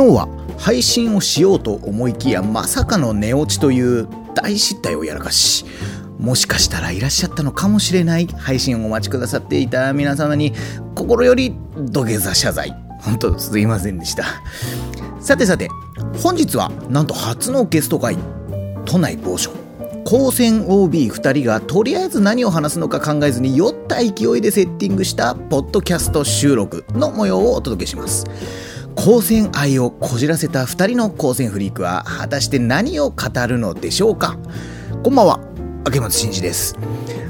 昨日は配信をしようと思いきやまさかの寝落ちという大失態をやらかしもしかしたらいらっしゃったのかもしれない配信をお待ちくださっていた皆様に心より土下座謝罪。本当す。いませんでした。さてさて本日はなんと初のゲスト会都内某所高専 OB2 人がとりあえず何を話すのか考えずに酔った勢いでセッティングしたポッドキャスト収録の模様をお届けします。光線愛をこじらせた2人の光線フリークは果たして何を語るのでしょうか？こんばんは明松真嗣です。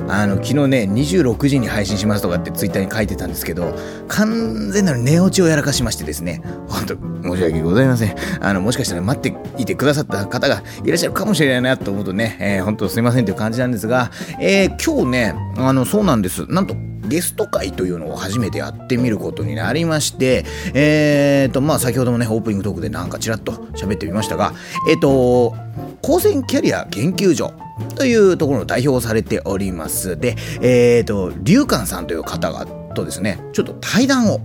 あの昨日ね26時に配信しますとかってツイッターに書いてたんですけど完全なる寝落ちをやらかしましてですね。本当申し訳ございません。あのもしかしたら待っていてくださった方がいらっしゃるかもしれないなと思うとね、えー、本当すいませんという感じなんですが、えー、今日ねあのそうなんです。なんとゲスト会というのを初めてやってみることになりまして、えーと、まあ先ほどもね、オープニングトークでなんかちらっと喋ってみましたが、えっ、ー、と、高専キャリア研究所というところの代表をされております。で、えっ、ー、と、龍寛さんという方がとですね、ちょっと対談を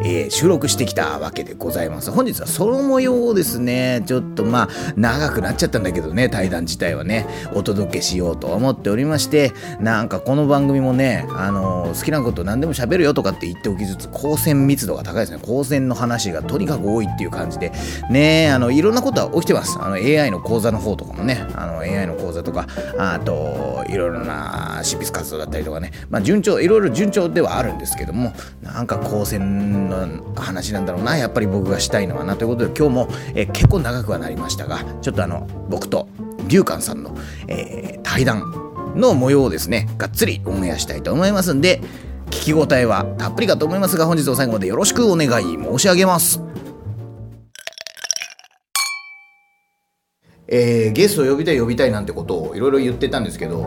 えー、収録してきたわけでございます。本日はその模様をですね、ちょっとまあ、長くなっちゃったんだけどね、対談自体はね、お届けしようと思っておりまして、なんかこの番組もね、あのー、好きなこと何でも喋るよとかって言っておきつつ、光線密度が高いですね。光線の話がとにかく多いっていう感じで、ね、あの、いろんなことは起きてます。あの、AI の講座の方とかもね、あの、AI の講座とか、あと、いろいろな執筆活動だったりとかね、まあ、順調、いろいろ順調ではあるんですけども、なんか光の話なんだろうなやっぱり僕がしたいのはなということで今日も、えー、結構長くはなりましたがちょっとあの僕と龍寛さんの、えー、対談の模様をですねがっつりオンエアしたいと思いますんで聞き応えはたっぷりかと思いますが本日も最後までよろしくお願い申し上げます。えー、ゲストを呼びたい呼びたいなんてことをいろいろ言ってたんですけど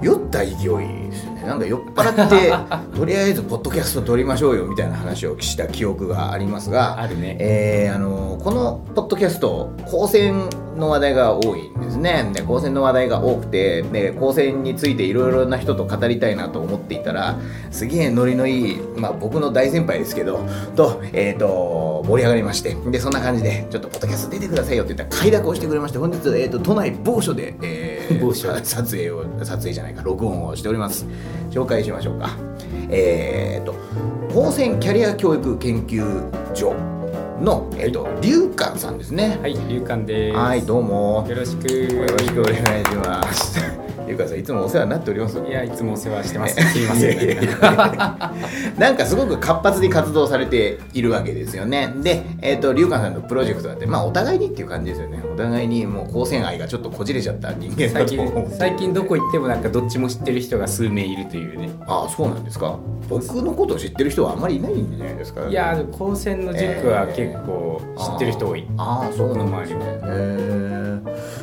酔った勢いですね。なんか酔っ払って とりあえずポッドキャスト撮りましょうよみたいな話をした記憶がありますがあるね、えー、あのこのポッドキャスト高専の話題が多いんですね。で高専の話題が多くてで高専についていろいろな人と語りたいなと思っていたらすげえノリのいい、まあ、僕の大先輩ですけどと,、えーと、盛り上がりましてでそんな感じでちょっとポッドキャスト出てくださいよって言ったら快諾をしてくれまして本日、えーと、都内某所で、えー、某所。撮影を撮影じゃないか録音をしております紹介しましょうかえっ、ー、と高専キャリア教育研究所の、えっ、ー、と、龍寛さんですね。はい、龍寛です。はい、どうも。よろしく。よろしくお願いします。龍寛さん、いつもお世話になっております。いや、いつもお世話してます。すみません。なんかすごく活発に活動されているわけですよね。で、えっ、ー、と、龍寛さんのプロジェクトだって、まあ、お互いにっていう感じですよね。お互いにもう光線愛がちょっとこじれちゃった人間最近、最近どこ行っても、なんかどっちも知ってる人が数名いるというね。ああ、そうなんですか。僕のことを知ってる人はあんまりいないんじゃないですか。いや、高専の塾は結構知ってる人多い。ああ、そうの周りも。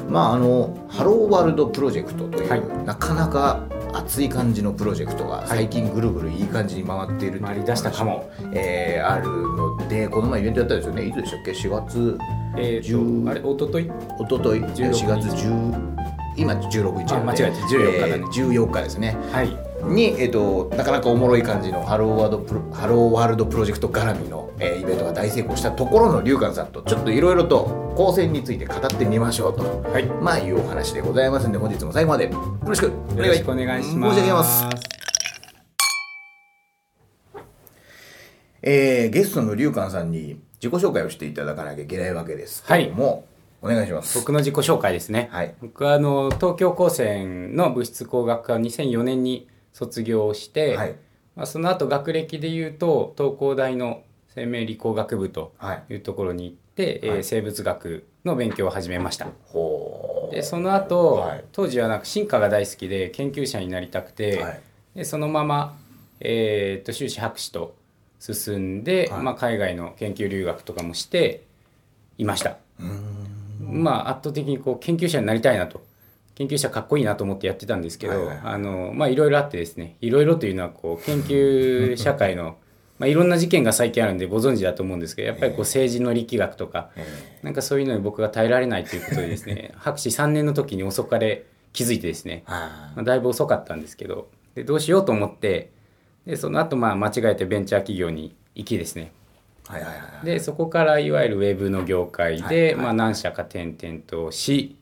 まあ、あの、ハローワールドプロジェクトという、はい、なかなか熱い感じのプロジェクトが最近ぐるぐるいい感じに回っている回り出したかも、えー、あるのでこの前イベントやったんですよね。いつでしたっけ？4月えー、あれ一昨日一昨日。4月10今16日間違えて14日だね、えー、14日ですね。はいに、えーと、なかなかおもろい感じのハローワールドプロハローワールドプロジェクト絡みの、えー、イベントが大成功したところの龍寛さんとちょっといろいろと高専について語ってみましょうと、はい、まあいうお話でございますので本日も最後までよろしくお願い。します。申し上げます。えー、ゲストの龍寛さんに自己紹介をしていただかなきゃいけないわけですけども、はい、お願いします。僕の自己紹介ですね、はい、僕はあの東京高専の物質工学科2004年に卒業して、はい、まあ、その後学歴でいうと東工大の生命理工学部とい。うところに行って、はい、えー、生物学の勉強を始めました。でその後、はい、当時はなんか進化が大好きで研究者になりたくて、はい、でそのまま、えー、と修士博士と進んで、まあ、海外の研究留学とかもしていました。まあ圧倒的にこう研究者になりたいなと研究者かっこいいなと思ってやってたんですけど、はいはい、あのまあいろいろあってですねいろいろというのはこう研究社会の まあいろんな事件が最近あるんでご存知だと思うんですけどやっぱりこう政治の力学とか、なんかそういうのに僕が耐えられないということでですね 博士3年の時に遅かれ気づいてですね、まあ、だいぶ遅かったんですけどでどうしようと思ってでその後まあ間違えてベンチャー企業に行きですね。はいはいはいい、でそこからいわゆるウェブの業界で、まあ、何社か転々とし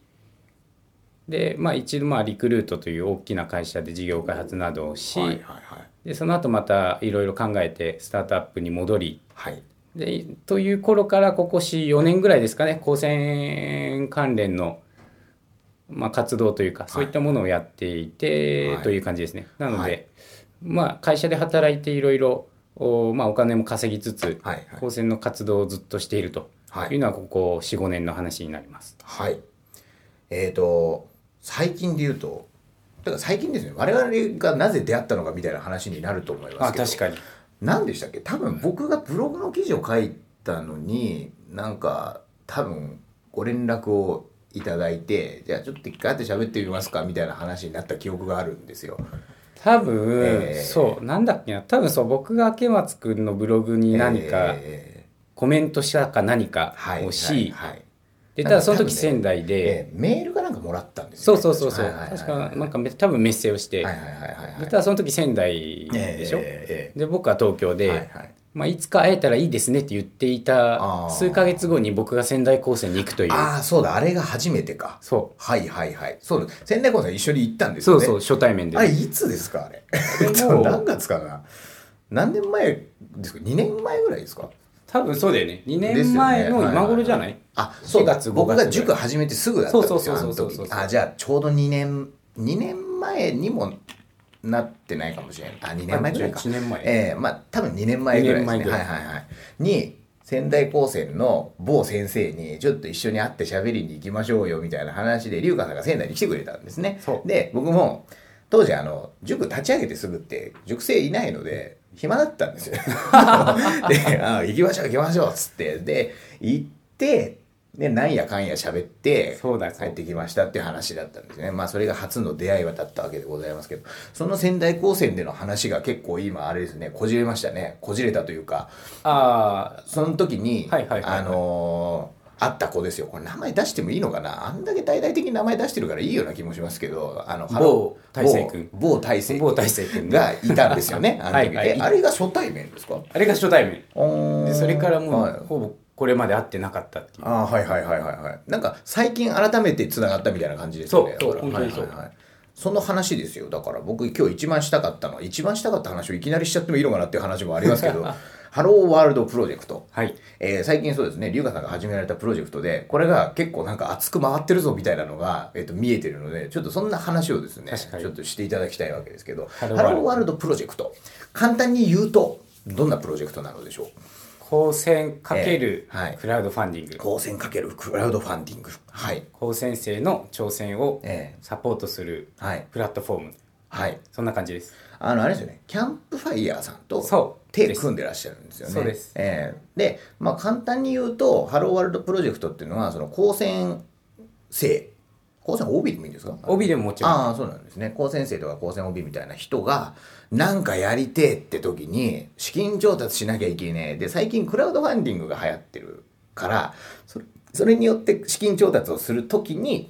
で、まあ、一度まあリクルートという大きな会社で事業開発などをし、はいはいはい、でその後またいろいろ考えてスタートアップに戻り、はい、でという頃からここ4年ぐらいですかね高専関連の、まあ、活動というかそういったものをやっていて、はい、という感じですね。なので、はい、まあ、会社で働いていろいろお,、まあ、お金も稼ぎつつ、はいはい、高専の活動をずっとしているというのはここ45年の話になります。はい。えーと最近で言うとだから最近ですね我々がなぜ出会ったのかみたいな話になると思いますけどあ確かに。何でしたっけ？多分僕がブログの記事を書いたのになんか多分ご連絡をいただいてじゃあちょっと一回会って喋ってみますかみたいな話になった記憶があるんですよ。多分、えー、そうなんだっけな？多分そう僕が明松君のブログに何かコメントしたか何かをし、はいはいはいでただその時仙台で、ね、メールかなんかもらったんですよ、ね、そうそうそうそう、確かなんか多分メッセをして、はいはいはいはい、でただその時仙台でしょ、えー、で僕は東京で、はいはい。まあ、いつか会えたらいいですねって言っていた数か月後に僕が仙台高専に行くという。ああそうだあれが初めてか。そう。はいはいはい。そうだ。仙台高専一緒に行ったんですよね。そうそう初対面で。あれいつですかあれ？何月かな？何年前ですか？2年前ぐらいですか？多分そうだよね。2年前の今頃じゃない、ねはいはい、あそう。だ僕が塾始めてすぐだったんですよそうそうそうそうあじゃあちょうど2年2年前にもなってないかもしれないあ2年前ぐらいか。1年前。ええー、まあ多分2年前ぐらいですね。はいはいはいに仙台高専の某先生にちょっと一緒に会って喋りに行きましょうよみたいな話で龍華さんが仙台に来てくれたんですね。で僕も当時あの塾立ち上げてすぐって塾生いないので暇だったんですよ。であ行きましょう行きましょうっつって。で行ってでなんやかんや喋って帰ってきましたっていう話だったんですね。まあそれが初の出会いはだったわけでございますけど。その仙台高専での話が結構今あれですねこじれましたね。こじれたというかあその時に、はいはいはいはい、あのーあった子ですよ。これ名前出してもいいのかな？あんだけ大々的に名前出してるからいいような気もしますけど、あの、某大成君。某大成某大成君がいたんですよね。あの時、はいはい、あれが初対面ですか？あれが初対面。でそれからもう、はい、ほぼこれまで会ってなかったっていう。あはいはいはいはいはい。なんか最近改めて繋がったみたいな感じですよね。そう、本当にそう。はいはいはいその話ですよ。だから僕今日一番したかったのは、一番したかった話をいきなりしちゃってもいいのかなっていう話もありますけど、ハローワールドプロジェクト。はい。えー、最近そうですね、龍河さんが始められたプロジェクトで、これが結構なんか熱く回ってるぞみたいなのが、えっ、ー、と、見えてるので、ちょっとそんな話をですね、ちょっとしていただきたいわけですけど、ハローワールドプロジェクト。簡単に言うと、どんなプロジェクトなのでしょう？高専かけるクラウドファンディング、えー、高専かけるクラウドファンディング。はい。高専生の挑戦をサポートするプラットフォーム、はい、そんな感じです。あのあれですよね。キャンプファイヤーさんと手組んでらっしゃるんですよねそうです、えー、で、まあ、簡単に言うとハローワールドプロジェクトっていうのはその高専生高専 OB でもいいんですか ?OB でももちろん。ああ、そうなんですね。高専生とか高専 OB みたいな人が、なんかやりてえって時に、資金調達しなきゃいけねえ。で、最近クラウドファンディングが流行ってるから、それそれによって資金調達をする時に、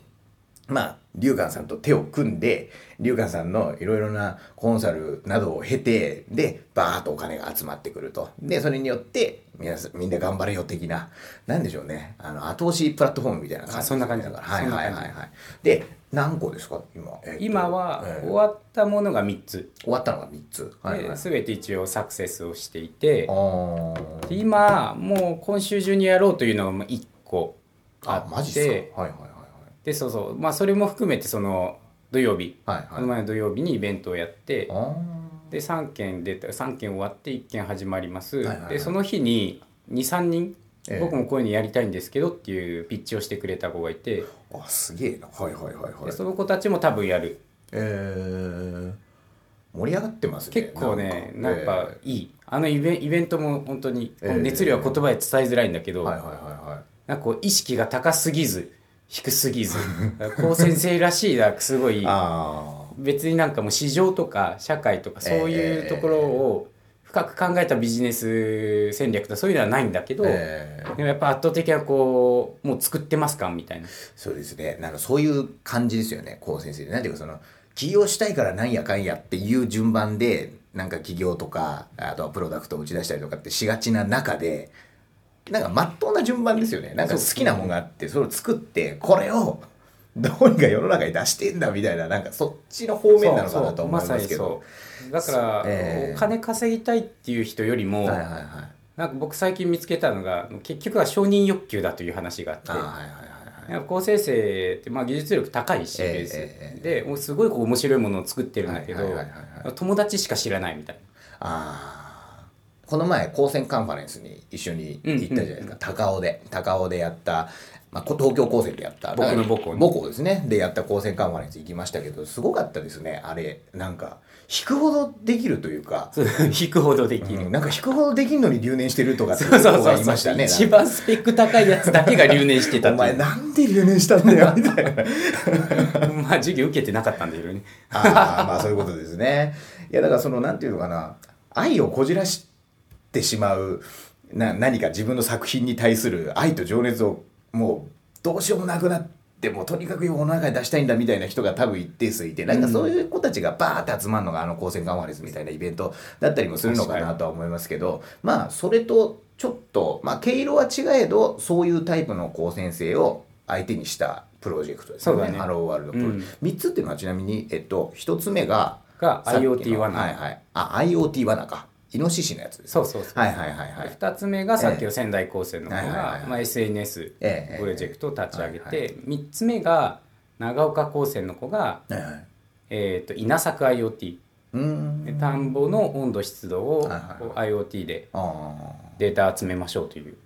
まあ、龍岩さんと手を組んで、龍岩さんのいろいろなコンサルなどを経て、で、バーッとお金が集まってくると。で、それによって、皆さん、みんな頑張れよ的な、なんでしょうね、あの、後押しプラットフォームみたいな感じ、そんな感じだから。はいはいはいはい。で、何個ですか？今、えー、今は、終わったものが3つ。終わったのが3つ。はい、はい、全て一応サクセスをしていて、今、もう今週中にやろうというのが1個あって、あマジですか？はいはいでそうそう。まあそれも含めてその土曜日、はいはい、この前の土曜日にイベントをやって。で3件出た3件終わって1件始まります、はいはいはい、でその日に23人僕もこういうのやりたいんですけどっていうピッチをしてくれた子がいて。あすげえな。はいはいはいはい。でその子たちも多分やる。えー、盛り上がってますね。結構ねなんか。いい、えー、あのイベイベントも本当に熱量は言葉で伝えづらいんだけど、えー、はいはいはいはい。なんかこう意識が高すぎず低すぎず。高先生らしいなすごい別になんかもう市場とか社会とかそういうところを深く考えたビジネス戦略とかそういうのはないんだけど、えー、でもやっぱ圧倒的なこうもう作ってますかみたいな。そうですね。なんかそういう感じですよね。高先生なんていうかその起業したいからなんやかんやっていう順番でなんか起業とかあとはプロダクトを打ち出したりとかってしがちな中でなんかまっとうな順番ですよね。なんか好きなもんがあってそれを作ってこれをどうにか世の中に出してんだみたいななんかそっちの方面なのかなと思いますけど。だから、えー、お金稼ぎたいっていう人よりも、はいはいはい、なんか僕最近見つけたのが結局は承認欲求だという話があって。はいはいはい、高生成ってまあ技術力高いし、えー、で、もうすごいこう面白いものを作ってるんだけど、友達しか知らないみたいな。あこの前高専カンファレンスに一緒に行ったじゃないですか、高尾で。高尾でやったまあ、東京高専でやった。僕の母校、母校ですね。でやった高専カンファレンス行きましたけどすごかったですね。あれなんか引くほどできるというか。引くほどできる、うん、なんか引くほどできるのに留年してるとかってそうそうそういましたね。一番スペック高いやつだけが留年してた お前なんで留年したんだよ みたいな。まあ授業受けてなかったんだけどね。ああまあそういうことですね。いやだからそのなんていうのかな。愛をこじらしてしまうな何か自分の作品に対する愛と情熱をもうどうしようもなくなってもとにかく世の中に出したいんだみたいな人が多分一定数いてなんかそういう子たちがバーって集まるのがあの高専カンファレンスみたいなイベントだったりもするのかなとは思いますけどまあそれとちょっとまあ毛色は違えどそういうタイプの高専生を相手にしたプロジェクトですね。ね。ハローワールドプロ、うん、3つっていうのはちなみに、えっと、1つ目がが IoT 罠。はいはい。あ IoT 罠かイノシシのやつです、そうそうそうはいはいはいはい。2つ目がさっきの仙台高専の子が、まあ、SNS プロジェクトを立ち上げて、3つ目が長岡高専の子が、えー、と稲作 IoT 田んぼの温度湿度を IoT でデータ集めましょうという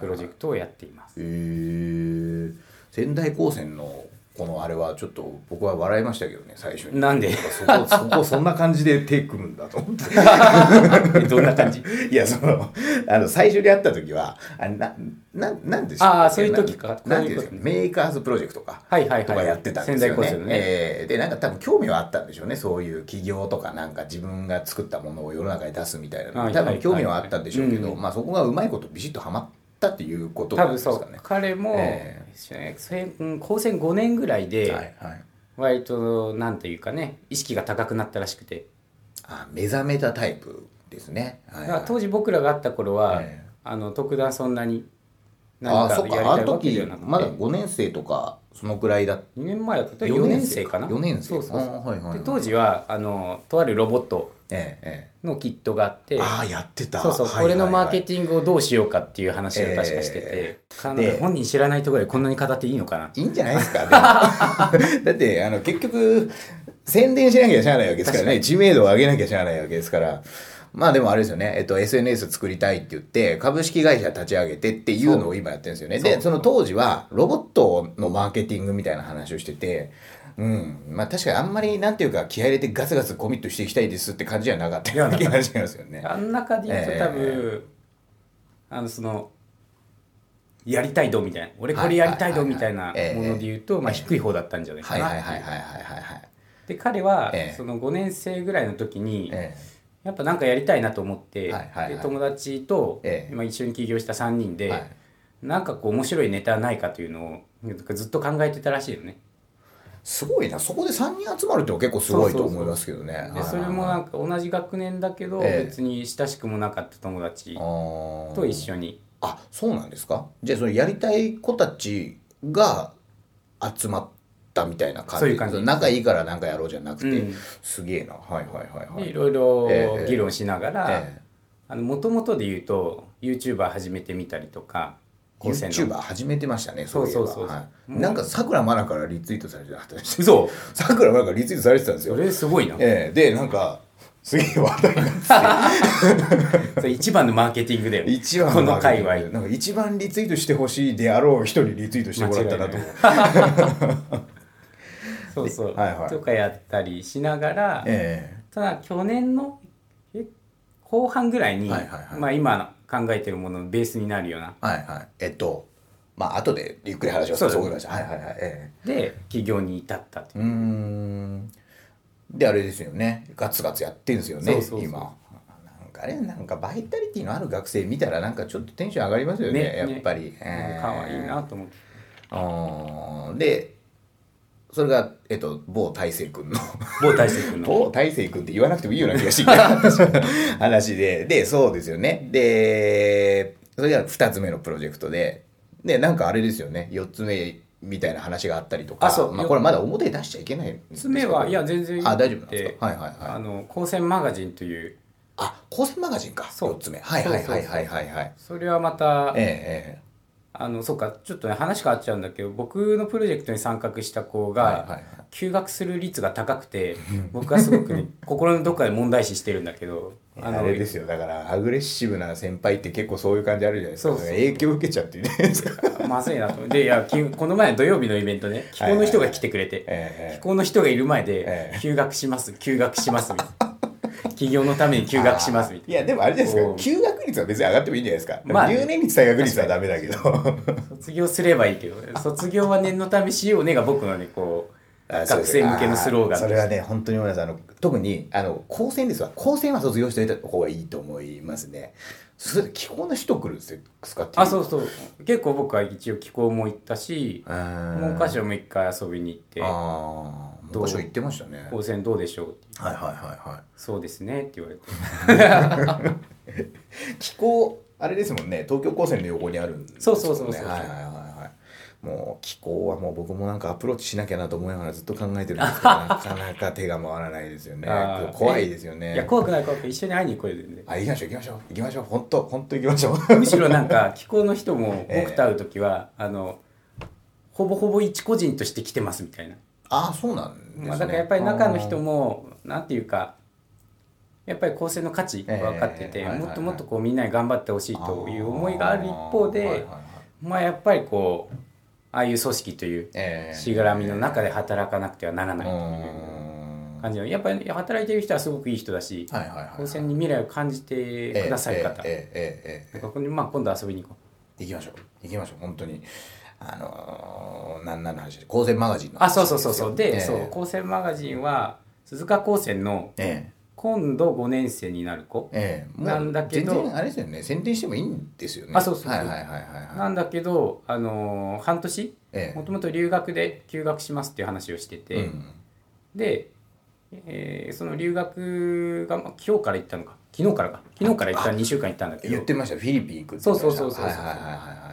プロジェクトをやっています。へえ仙台高専のこのあれはちょっと僕は笑いましたけどね最初に。なんで？そこそこそんな感じで手組むんだと思って。どんな感じ？いやそのあの最初に会った時はあなななんでしょうああそういう時か。なんていうメーカーズプロジェクトか、はいはい、とかやってたんですよね。ね、えー、でなんか多分興味はあったんでしょうね。そういう企業とかなんか自分が作ったものを世の中に出すみたいな多分興味はあったんでしょうけど、まあそこがうまいことビシッとはまったっていうことなんですかね。彼も、えー高専5年ぐらいで割となんていうかね意識が高くなったらしくて。あ目覚めたタイプですね、はいはい、当時僕らがあった頃は、えー、あの特段そんなに何かやりたいわけではなくて。まだ5年生とかそのくらいだ2年前だった。ら4年生かな。4年生。そうそうそう、はいはい、で当時はあのとあるロボットのキットがあって、ええ、ああやってた。そうそう、これのマーケティングをどうしようかっていう話を確かしてて、えー、本人知らないところでこんなに語っていいのかないいんじゃないですかだってあの結局宣伝しなきゃしゃあないわけですからね。知名度を上げなきゃしゃあないわけですから。まあでもあれですよね、えっと、SNS 作りたいって言って、株式会社立ち上げてっていうのを今やってるんですよね。で、その当時はロボットのマーケティングみたいな話をしてて、うん。まあ確かにあんまりなんていうか気合入れてガツガツコミットしていきたいですって感じじゃなかったような気がしますよね。あん中で言うと多分、えー、あのその、やりたい度みたいな、俺これやりたい度みたいなもので言うと、まあ低い方だったんじゃないかな。はいはいはいはいはいはい。で、彼は、その5年生ぐらいの時に、えーやっぱなんかやりたいなと思って、はいはいはい、で友達と、今一緒に起業した3人で、はい、なんかこう面白いネタないかというのをずっと考えてたらしいよね。すごいな。そこで3人集まるって結構すごいと思いますけどね。でそれもなんか同じ学年だけど、別に親しくもなかった友達と一緒に。あそうなんですか？じゃあそのやりたい子たちが集まったみたいな感じ。そういう感じ。仲いいからなんかやろうじゃなくて、うん、すげえな。はいはいはいはい。いろいろ議論しながらもともとで言うと YouTuber 始めてみたりとか YouTuber 始めてましたねそうそうそう、はい、なんかさくらまなからリツイートされてたでそう。さくらまなからリツイートされてたんですよ。それすごいな、えー、でなんかすげえ話題になって。一番のマーケティングだよ。一番この界隈。なんか一番リツイートしてほしいであろう人にリツイートしてもらったなと思う。そうそう、はいはい、とかやったりしながら、えー、ただ去年の後半ぐらいに、はいはいはい、まあ、今考えてるもののベースになるような。はいはい、えっとまあ後でゆっくり話をそうそう思いました。はいはいはい。えー、で起業に至ったといううんであれですよねガツガツやってるんですよねそうそうそう今。なんかねなんかバイタリティのある学生見たらなんかちょっとテンション上がりますよね、ね、やっぱり。えー、いいなと思って。あでそれが、えっと、某大成君の。某大成君の。某大成君って言わなくてもいいような気がしてきた。話で、で、そうですよね。で、それが2つ目のプロジェクトで。でなんかあれですよね。4つ目みたいな話があったりとか。あそう。まあ、これまだ表に出しちゃいけないんですつ目はいや全然あ大丈夫なんですか？はいはいはい。あの光線マガジンという。あ光線マガジンか。そう。4つ目。はいはいはいはいはいはい。それはまたえええあのそうかちょっとね話変わっちゃうんだけど僕のプロジェクトに参画した子が、休学する率が高くて僕はすごくね 心のどっかで問題視してるんだけどえあれですよ。だからアグレッシブな先輩って結構そういう感じあるじゃないですか。影響受けちゃってるじゃないですかまずいなと。でいやきこの前土曜日のイベントね気候の人が来てくれて、え。気候の人がいる前でええ。休学します休学しますみたいな企業のために休学しますみたいいやでもあれじゃないですか。休学率は別に上がってもいいんじゃないですか、まあ留年率退学率はダメだけど。な卒業すればいいけど 卒業は念のためしようねが僕のねこう学生向けのスローガンそれはね本当に思います。あの特にあの高専ですわ。高専は卒業しておいた方がいいと思いますね。それで気候の人来るんですかあそうそう。結構僕は一応気候も行ったしうん文科省も一回遊びに行ってああ文科省行ってましたね。高専どうでしょうはいはいはいはい。そうですねって言われて。気候あれですもんね。東京高専の横にあるんですそうそうそうそうはいはいはいはい。もう気候はもう僕もなんかアプローチしなきゃなと思いながらずっと考えてるんですけど なかなか手が回らないですよね。怖いですよね。いや怖くない怖くない。一緒に会いに行こうよ全然あ行きましょう。行きましょう。行きましょう本当本当行きましょう。むしろなんか気候の人もええ僕と会う時は、あのほぼほぼ一個人として来てますみたいな、あそうなんですね、まあ、だからやっぱり中の人もなんていうかやっぱり構成の価値分かってて、えー、もっともっとこうみんなに頑張ってほしいという思いがある一方で、はいはいはい、まあやっぱりこうああいう組織というしがらみの中で働かなくてはならないという感じのやっぱり働いてる人はすごくいい人だし高専、に未来を感じてくださる方、まあ今度遊びに行こう。行きましょう行きましょう本当に。あのー、なんなんの話で高専マガジンのあ話そうそうそうそう。で、ええ。そう高専マガジンは鈴鹿高専のえ今度5年生になる子。なんだけど全然あれですよね。宣伝してもいいんですよね。あそうそうはいはいはいなんだけど、あのー半年？ええ。もともと留学で休学しますっていう話をしてて、うん。で、えーその留学が、まあ、今日から行ったのか昨日からか。昨日から一旦2週間行ったんだけど。言ってました。フィリピン行くってそうそうそうそう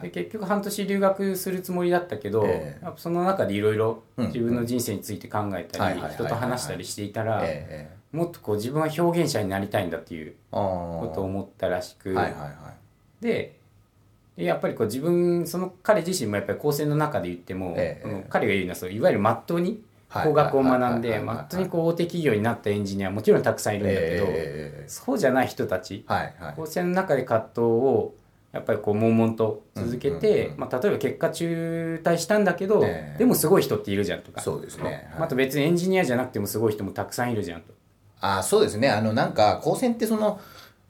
で結局半年留学するつもりだったけど、ええ。やっぱその中でいろいろうん。自分の人生について考えたり人と話したりしていたらええもっとこう自分は表現者になりたいんだっていうことを思ったらしく、はいはいはい。ででやっぱりこう自分その彼自身もやっぱり高専の中で言っても、ええ。その彼が言うのはそういわゆるまっとうにはい工学を学んではいはいはいまっとうにこう大手企業になったエンジニアはもちろんたくさんいるんだけど、ええそうじゃない人たちはいはい。高専の中で葛藤をやっぱりこう悶々と続けて、うんうんうんまあ、例えば結果中退したんだけど、ええ。でもすごい人っているじゃんとか。そうですね。はい。また別にエンジニアじゃなくてもすごい人もたくさんいるじゃんと。ああそうですね。あのなんか高専ってその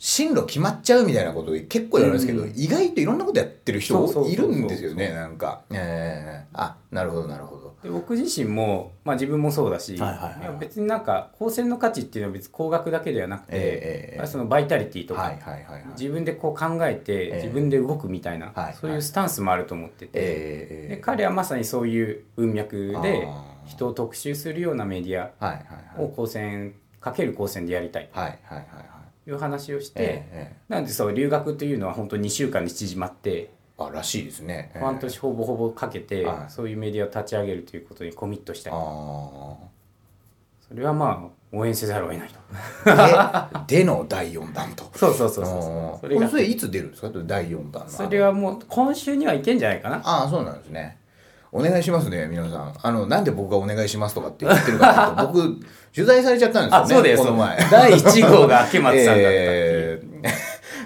進路決まっちゃうみたいなこと結構言われますけど、うん。意外といろんなことやってる人いるんですよねなんか。ええあなるほどなるほど。で僕自身も、まあ、自分もそうだし、はいはい別になんか高専の価値っていうのは別に工学だけではなくて、ええまあそのバイタリティとか、はいはいはいはい。自分でこう考えてええ。自分で動くみたいな、はいそういうスタンスもあると思ってて、ええで彼はまさにそういう文脈で人を特集するようなメディアを高専かける高専でやりたいはいはいはいはい。という話をして、ええなんでそう留学というのは本当2週間に縮まってあらしいですね、ええ。半年ほぼほぼかけて、はい。そういうメディアを立ち上げるということにコミットしたいあそれはまあ応援せざるを得ないと。あででの第4弾と。そうそうそうそう。それがそれいつ出るんですか？第4弾のそれはもう今週にはいけんじゃないかな。ああそうなんですねお願いしますね皆さん。あのなんで僕がお願いしますとかって言ってるかと 僕取材されちゃったんですよねあそうだよこの前。第1号が秋松さんだった。っていう、えー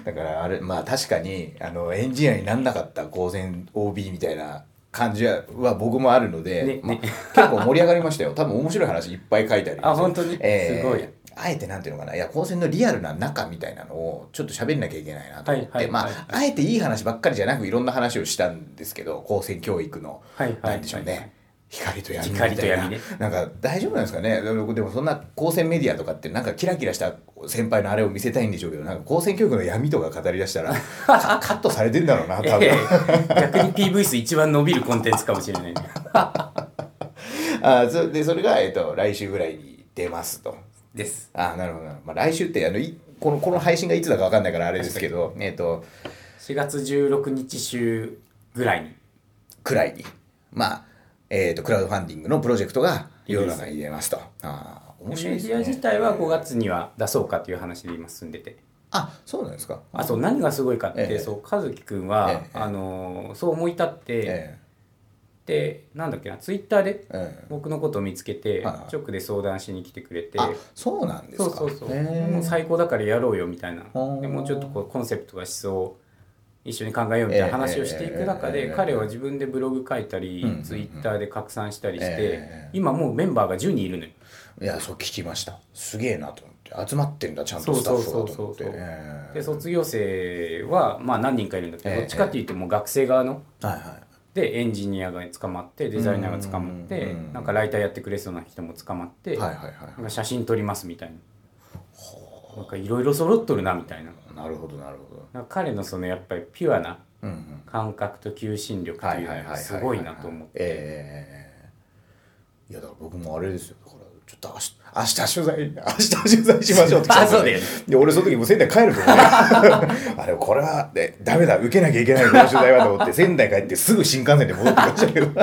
だからあれまあ確かにあのエンジニアになんなかった高専 OB みたいな感じはは僕もあるので、ねまあね結構盛り上がりましたよ。多分面白い話いっぱい書いてありますよ。あ本当に？えーすごいあえてなんていうのかないや高専のリアルな中みたいなのをちょっと喋んなきゃいけないなと思って、はいはいはい。まああえていい話ばっかりじゃなくいろんな話をしたんですけど高専教育の、はいはいなんでしょうね、はいはい光と闇みたいな。光と闇ね。なんか大丈夫なんですかね？でもでもそんな高専メディアとかってなんかキラキラした先輩のあれを見せたいんでしょうけどなんか高専教育の闇とか語り出したらカ カットされてんだろうな多分、ええ。逆に PV 数一番伸びるコンテンツかもしれない あそでそれが、えっと、来週ぐらいに出ますとですあなるほどまあ、来週ってあのいこのこの配信がいつだか分かんないからあれですけどえっと4月16日週ぐらいにくらいにまあえーと、クラウドファンディングのプロジェクトが世の中に出ますと。あ面白いですね。メディア自体は5月には出そうかという話で今進んでて。あそうなんですか。あそう何がすごいかって、ええ、そう和樹君は、え、あのそう思い立って、でなんだっけなツイッターで僕のことを見つけて、直で相談しに来てくれて、そうなんですか。そうそうそう。もう最高だからやろうよみたいな。でもうちょっとこうコンセプトが思想一緒に考えようみたいな話をしていく中で、彼は自分でブログ書いたり、ツイッターで拡散したりして、今もうメンバーが10人いるのよ。いやそう聞きました。すげえなと思って。集まってんだちゃんとスタッフがと思って。で卒業生はまあ何人かいるんだけど、どっちかっていうともう学生側の、はいはいでエンジニアが捕まってデザイナーが捕まってなんかライターやってくれそうな人も捕まって、はいはいはい、写真撮りますみたいな。なんかいろいろ揃っとるなみたいな。なるほどなるほど。彼のそのやっぱりピュアな感覚と求心力というのがすごいなと思って。ええ。いやだから僕もあれですよ。だからちょっと明日取材明日取材しましょうって あそうでで俺その時もう仙台帰ると思うあれこれは、ね、ダメだ。受けなきゃいけないこの取材はと思って仙台帰ってすぐ新幹線で戻ってきましたけど。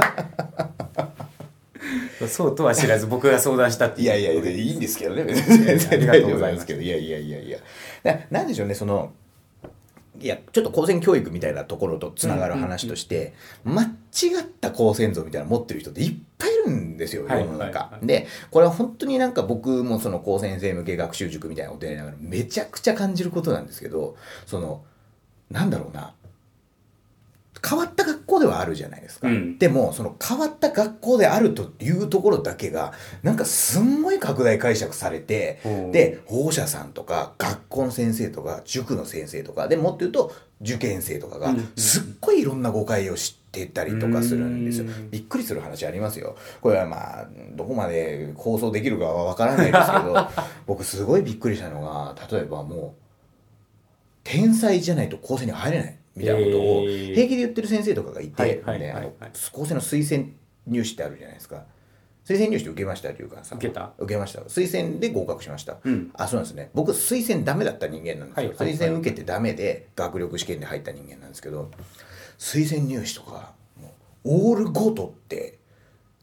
そうとは知らず僕が相談したっていやいやいいんですけどね。全然大丈夫なんですけど。いやいやいやいや。ななんでしょうねそのいやちょっと高専教育みたいなところとつながる話として、間違った高専像みたいなの持ってる人っていっぱいいるんですよ世の中、でこれは本当になんか僕もその高専生向け学習塾みたいなことやりながらめちゃくちゃ感じることなんですけどそのなんだろうな変わった学校ではあるじゃないですか、うん、でもその変わった学校であるというところだけがなんかすんごい拡大解釈されてで保護者さんとか学校の先生とか塾の先生とかでもっと言うと受験生とかがすっごいいろんな誤解を知ってたりとかするんですよ。びっくりする話ありますよ。これはまあどこまで放送できるかはわからないですけど 僕すごいびっくりしたのが例えばもう天才じゃないと高専に入れない。みたいなことを平気で言ってる先生とかがいて、高専の推薦入試ってあるじゃないですか。推薦入試って受けました龍川さん受けた？受けました。推薦で合格しました、うん、あそうなんですね。僕推薦ダメだった人間なんですよ、はい推薦受けてダメで学力試験で入った人間なんですけど推薦入試とかオール5取って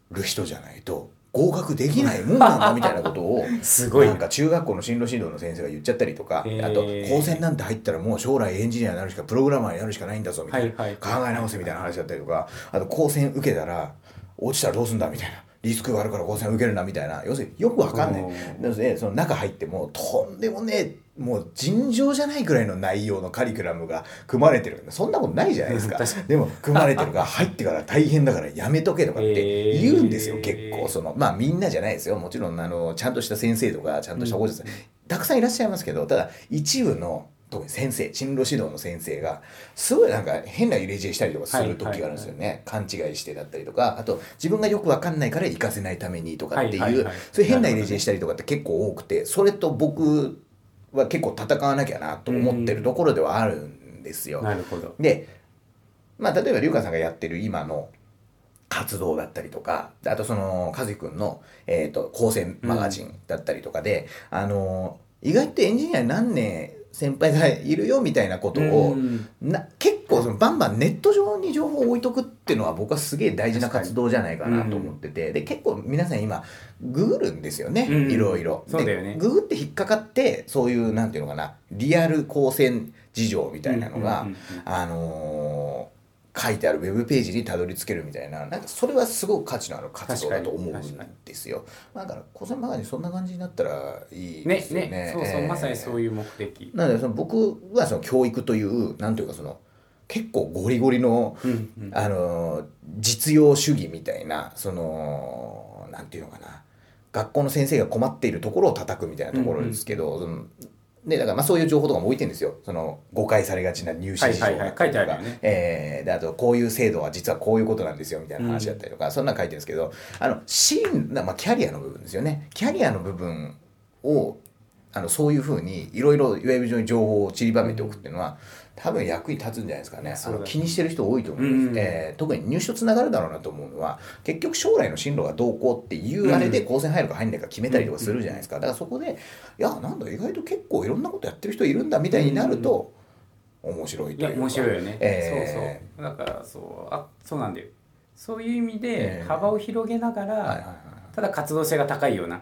る人じゃないと合格できないもんなんだみたいなことを すごい。なんか中学校の進路指導の先生が言っちゃったりとか、あと高専なんて入ったらもう将来エンジニアになるしかプログラマーになるしかないんだぞみたいな、はいはい、考え直せみたいな話だったりとかあと高専受けたら落ちたらどうすんだみたいな。リスクがあるから高専受けるなみたいな。要するによくわかんない。でその中入ってもとんでもねもう尋常じゃないくらいの内容のカリキュラムが組まれてる。そんなことないじゃないですか。でも組まれてるが入ってから大変だからやめとけとかって言うんですよ、えー、結構そのまあみんなじゃないですよ。もちろんあのちゃんとした先生とかちゃんとした保護者さん、うん、たくさんいらっしゃいますけどただ一部の特に先生進路指導の先生がすごいなんか変な入れ知恵したりとかする時があるんですよね、勘違いしてだったりとか。あと自分がよく分かんないから行かせないためにとかっていう、そういう変な入れ知恵したりとかって結構多くてそれと僕は結構戦わなきゃなと思ってるところではあるんですよ。なるほどでまあ例えば龍川さんがやってる今の活動だったりとか、あとその、和樹くんの、えっ、ー、と、高専マガジンだったりとかで、うん、あの、意外とエンジニア何年先輩がいるよみたいなことを、な結構そのバンバンネット上に情報を置いとくっていうのは僕はすげえ大事な活動じゃないかなと思ってて、で結構皆さん今ググるんですよね、いろいろ。そうだよね。ググって引っかかってそういうなんていうのかなリアル光線事情みたいなのが、あのー書いてあるウェブページにたどり着けるみたいななんかそれはすごく価値のある活動だと思うんですよ。だから小泉マガジンそんな感じになったらいいですよね。ねねそうそう、えー、まさにそういう目的。なのでその僕はその教育というなんていうかその結構ゴリゴリの、うんうん、あの実用主義みたいなそのなんていうのかな。学校の先生が困っているところを叩くみたいなところですけど、うんうん、で、だからまあそういう情報とかも置いてるんですよ。その誤解されがちな入試事情とか、書いてあるよね。えー、で、あとこういう制度は実はこういうことなんですよみたいな話だったりとか、うん、そんな書いてるんですけど、あの、シーン、まあキャリアの部分ですよね。キャリアの部分を、あの、そういうふうにいろいろウェブ上に情報を散りばめておくっていうのは、多分役に立つんじゃないですかね。あの気にしてる人多いと思います、うん、えー、特に入試とつながるだろうなと思うのは、結局将来の進路がどうこうっていうあれで高専入るか入んないか決めたりとかするじゃないですか。だからそこで、いや、なんだ、意外と結構いろんなことやってる人いるんだみたいになると、面白いというか。面白いよね、えー、そうそう。だからそうあそうなんだよ。そういう意味で幅を広げながら、ただ活動性が高いような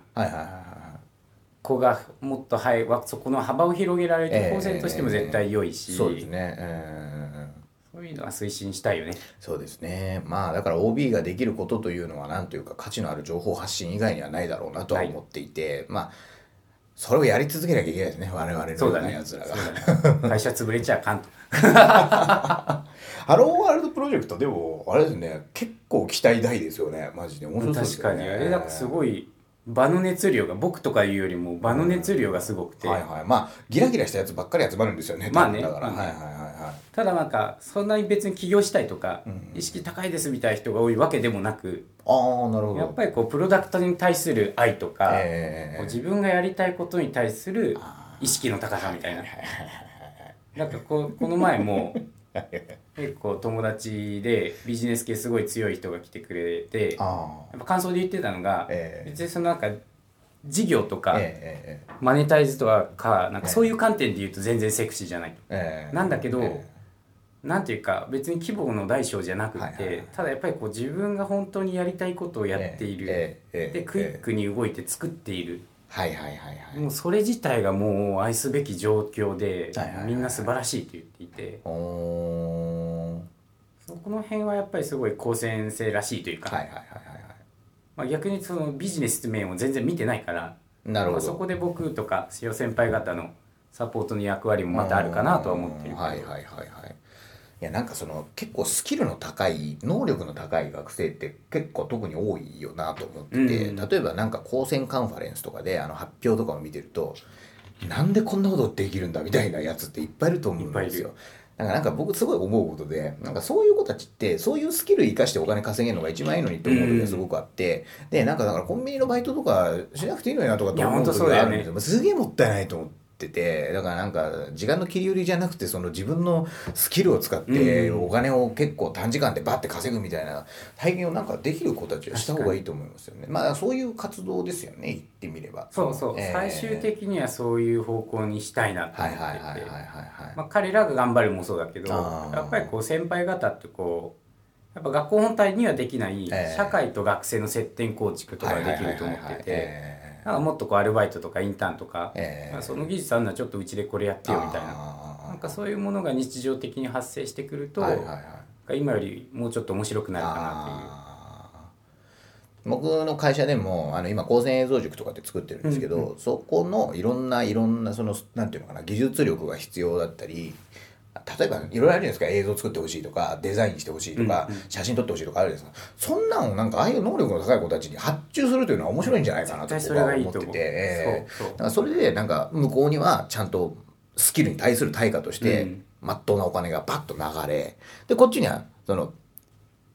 子がもっと、はい、そこの幅を広げられる高専としても絶対良いし、そうですね、えー、そういうのは推進したいよね。そうですね。まあだから OB ができることというのは何というか価値のある情報発信以外にはないだろうなとは思っていて、まあそれをやり続けなきゃいけないですね我々のようなやつらが、ね、会社潰れちゃあかんと。ハローワールドプロジェクトでもあれですね。結構期待大ですよね。マジで。面白そうですね。確かに。あれなんかすごい場の熱量が僕とかいうよりも場の熱量がすごくて、はいはい。まあギラギラしたやつばっかり集まるんですよねまあね。だから、はいはいはいただなんかそんなに別に起業したいとか、意識高いですみたいな人が多いわけでもなくああなるほど。やっぱりこうプロダクトに対する愛とか、えー、自分がやりたいことに対する意識の高さみたいな。なんかここの前も 結構友達でビジネス系すごい強い人が来てくれてやっぱ感想で言ってたのが、えー、別にそのなんか事業とか、えー、マネタイズとかなんかそういう観点で言うと全然セクシーじゃない、えー、なんだけど、えー、なんていうか別に規模の大小じゃなくて、はいはいはい、ただやっぱりこう自分が本当にやりたいことをやっている、でクイックに動いて作っている。はいはいはいはい、もうそれ自体がもう愛すべき状況で、はいはいはい、みんな素晴らしいと言っていて。そこの辺はやっぱりすごい高専生らしいというか、はいはいはいはいまあ、逆にそのビジネス面を全然見てないから。なるほど、まあ、そこで僕とか塩先輩方のサポートの役割もまたあるかなとは思ってるはいはいはいはいいやなんかその結構スキルの高い能力の高い学生って結構特に多いよなと思ってて、うん、例えばなんか高専カンファレンスとかであの発表とかを見てるとなんでこんなことできるんだみたいなやつっていっぱいいると思うんですよ。だからなんか僕すごい思うことで、なんかそういう子たちって、そういうスキル生かしてお金稼げるのが一番いいのにって思う時がすごくあって、で、なんかだからコンビニのバイトとかしなくていいのになとかって思う時があるんですよ。すげえもったいないと思って。っててだからなんか時間の切り売りじゃなくてその自分のスキルを使ってお金を結構短時間でバッて稼ぐみたいな体験をなんかできる子たちはした方がいいと思いますよね。まあそういう活動ですよね言ってみれば。そうそう、えー、最終的にはそういう方向にしたいなと思ってて。彼らが頑張るもそうだけどやっぱりこう先輩方ってこうやっぱ学校本体にはできない社会と学生の接点構築とかできると思っててなんかもっとこうアルバイトとかインターンとか、えー、その技術あるのはちょっとうちでこれやってよみたいな。なんかそういうものが日常的に発生してくると、はいはいはい、今よりもうちょっと面白くなるかなっていう。僕の会社でもあの今高専映像塾とかって作ってるんですけど、うんうん、そこのいろんないろんなそのなんていうのかな技術力が必要だったり例えばいろいろあるじゃないですか映像作ってほしいとかデザインしてほしいとか、うんうん、写真撮ってほしいとかあるじゃないですか。そんなのなんかああいう能力の高い子たちに発注するというのは面白いんじゃないかなと僕は思ってて。えー、だからそれでなんか向こうにはちゃんとスキルに対する対価としてまっとうなお金がパッと流れでこっちにはその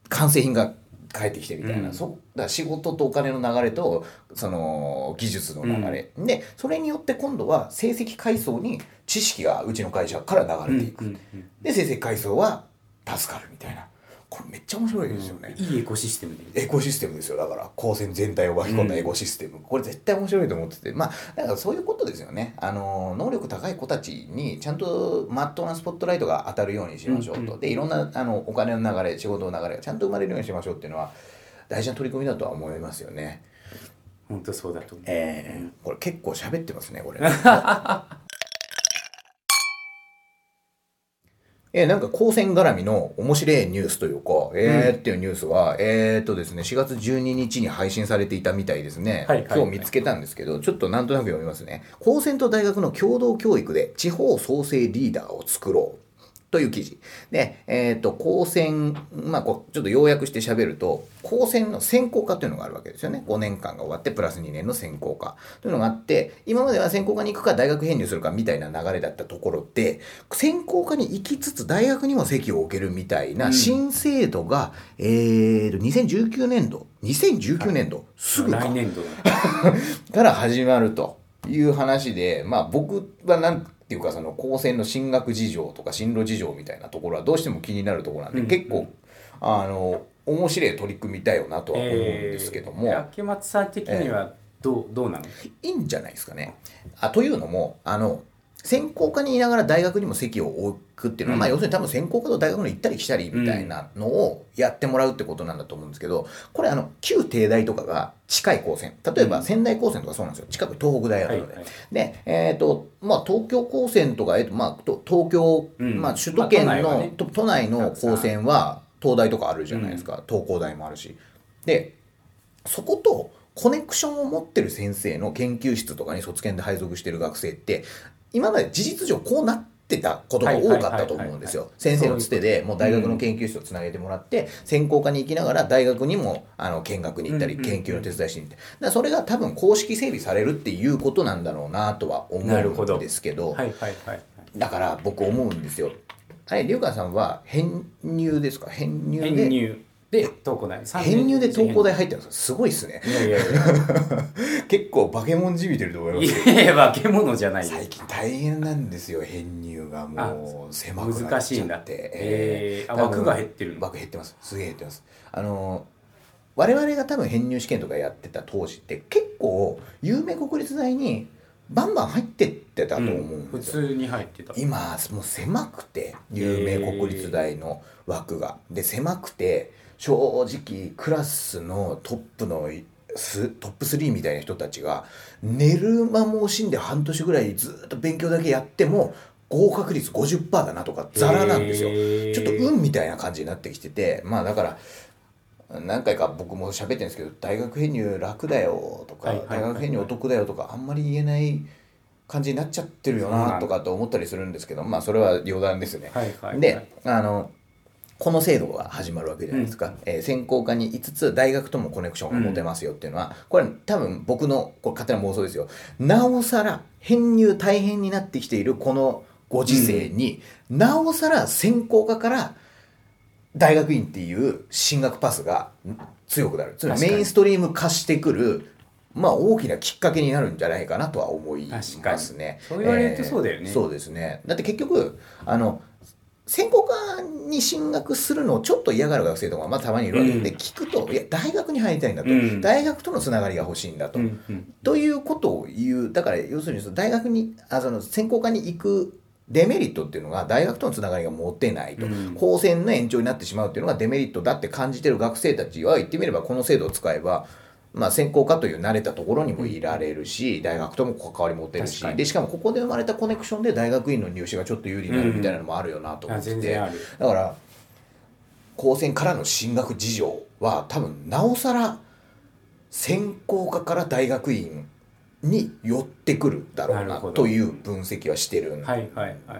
完成品が帰ってきてみたいな、うん、そだ仕事とお金の流れとその技術の流れ、うん、でそれによって今度は成績階層に知識がうちの会社から流れていく、で成績階層は助かるみたいなこれめっちゃ面白いですよね、うん、いいエコシステムエコシステムですよ。だから高専全体を巻き込んだエコシステム、うん、これ絶対面白いと思ってて。まあだからそういうことですよね。あの能力高い子たちにちゃんとまっとうなスポットライトが当たるようにしましょうと、うんうん、でいろんなあのお金の流れ仕事の流れがちゃんと生まれるようにしましょうっていうのは大事な取り組みだとは思いますよね。本当そうだと思う。ええ。ー、これ結構喋ってますねこれ えー、なんか高専絡みの面白いニュースというか、えー、っていうニュースは、えー、っとですね、4月12日に配信されていたみたいですね。はい、今日見つけたんですけど、ちょっとなんとなく読みますね。高専と大学の共同教育で地方創生リーダーを作ろう。という記事。で、えっ、ー、と、高専、まあこう、ちょっと要約して喋ると、高専の専攻科というのがあるわけですよね。5年間が終わって、プラス2年の専攻科というのがあって、今までは専攻科に行くか大学編入するかみたいな流れだったところで、専攻科に行きつつ大学にも席を置けるみたいな新制度が、うん、えーと、2019年度、2019年度、すぐか。来年度 から始まると。いう話で、まあ僕はなんっていうかその高専の進学事情とか進路事情みたいなところはどうしても気になるところなんで、うん、結構あの面白い取り組みだよなとは思うんですけども、えー、秋松さん的にはどうえー、どうなの？いいんじゃないですかね。あというのもあの専攻科にいながら大学にも席を置くっていうのは、うん、まあ要するに多分専攻科と大学の行ったり来たりみたいなのをやってもらうってことなんだと思うんですけど、これあの、旧帝大とかが近い高専。例えば仙台高専とかそうなんですよ。近く東北大あるので。はいはい、で、えっ、ー、と、まあ東京高専とか、えっ、ー、と、まあ東京、うん、まあ首都圏の、まあ都内ね、都内の高専は東大とかあるじゃないですか。東工大もあるし。で、そことコネクションを持ってる先生の研究室とかに卒検で配属してる学生って今まで事実上こうなってたことが多かったと思うんですよ。先生のつてでもう大学の研究室をつなげてもらって、専攻科に行きながら大学にもあの見学に行ったり、研究の手伝いしに行って。だそれが多分公式整備されるっていうことなんだろうなとは思うんですけど、だから僕思うんですよ。はい、龍川さんは編入ですか？編入で。で東工大編入で東工大入ってるんですすごいっすね。いやいやいや。結構化け物じみてると思いますいやいや化け物じゃない最近大変なんですよ編入がもう。狭くなっちゃって。難しいんだって。えー、あ枠が減ってる枠減ってます。すげえ減ってます。あの我々が多分編入試験とかやってた当時って結構有名国立大にバンバン入ってってたと思うんでうん、普通に入ってた。今もう狭くて有名国立大の枠が。で狭くて正直クラスのトップのストップ3みたいな人たちが寝る間も惜しんで半年ぐらいずっと勉強だけやっても合格率50%だなとかザラなんですよ。ちょっと運みたいな感じになってきててまあだから何回か僕も喋ってるんですけど大学編入楽だよとか、大学編入お得だよとかあんまり言えない感じになっちゃってるよなとかって思ったりするんですけどまあそれは余談ですね。であのこの制度が始まるわけじゃないですか、うん、えー、専攻科に5つ大学ともコネクションが持てますよっていうのは、うん、これ多分僕のこれ勝手な妄想ですよ。なおさら編入大変になってきているこのご時世に、うん、なおさら専攻科から大学院っていう進学パスが強くなる。つまりメインストリーム化してくるまあ大きなきっかけになるんじゃないかなとは思いますね。そう言われるとそうだよね、えー、そうですね。だって結局あの専攻科に進学するのをちょっと嫌がる学生とかまあたまにいるわけで、聞くといや大学に入りたいんだと、うん、大学とのつながりが欲しいんだと、ということを言うだから要するに大学にあその専攻科に行くデメリットっていうのが大学とのつながりが持てないと、うん、高専の延長になってしまうっていうのがデメリットだって感じてる学生たちは言ってみればこの制度を使えばまあ、専攻科という慣れたところにもいられるし、大学とも関わり持てるし。でしかもここで生まれたコネクションで大学院の入試がちょっと有利になるみたいなのもあるよなと思ってて、だから高専からの進学事情は多分なおさら専攻科から大学院に寄ってくるだろうなという分析はしてるん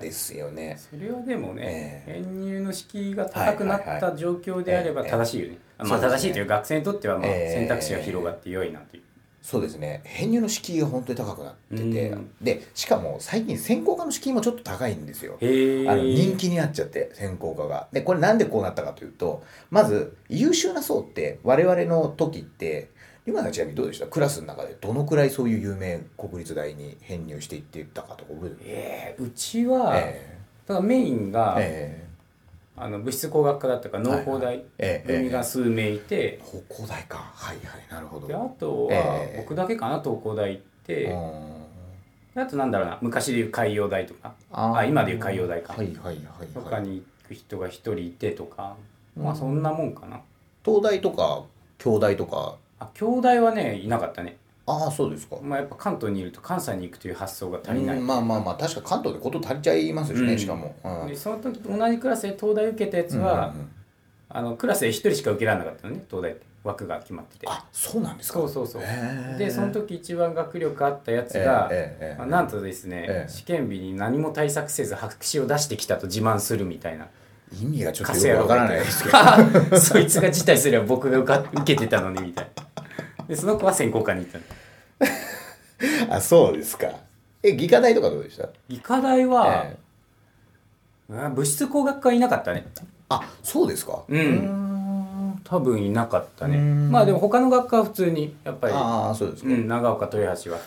ですよね。それはでもね、えー、編入の敷居が高くなった状況であれば正しいよね。まあ正しいという学生にとってはまあ選択肢が広がって良いなという。そうですね。編入の敷居が本当に高くなってて、でしかも最近専攻科の敷居もちょっと高いんですよ。あの人気になっちゃって専攻科が。でこれなんでこうなったかというとまず優秀な層って我々の時って今のちなみにどうでした？クラスの中でどのくらいそういう有名国立大に編入していってたかとか覚えてえー、うちは、えー、だからメインが、えー、あの物質工学科だったから農工大組が数名いて、農工大か。はいはいなるほど。であとは、僕だけかな東工大行って。あとなんだろうな昔でいう海洋大とか。あ今でいう海洋大か、はいはいはい、はい、とかに行く人が一人いてとか、まあそんなもんかな。東大とか京大とか。あ兄弟はねいなかったねああそうですか。まあやっぱ関東にいると関西に行くという発想が足りない、まあまあまあ確か関東でこと足りちゃいますしね、うん、しかも、うん、でその時同じクラスで東大受けたやつは、うんうんうん、あのクラスで一人しか受けられなかったのね東大って枠が決まってて。あそうなんですか。そうそうそう。でその時一番学力あったやつが、まあ、なんとですね、試験日に何も対策せず白紙を出してきたと自慢するみたいな。意味がちょっとよくわからないですけど。そいつが辞退すれば僕が受か受けてたのにみたいなでその子は専攻科に行った あそうですか。え技科大とかどうでした？理科大は、えー、物質工学科いなかったね。あそうですか。うん。多分いなかったね。まあでも他の学科は普通にやっぱりあそうですか、うん、長岡豊橋は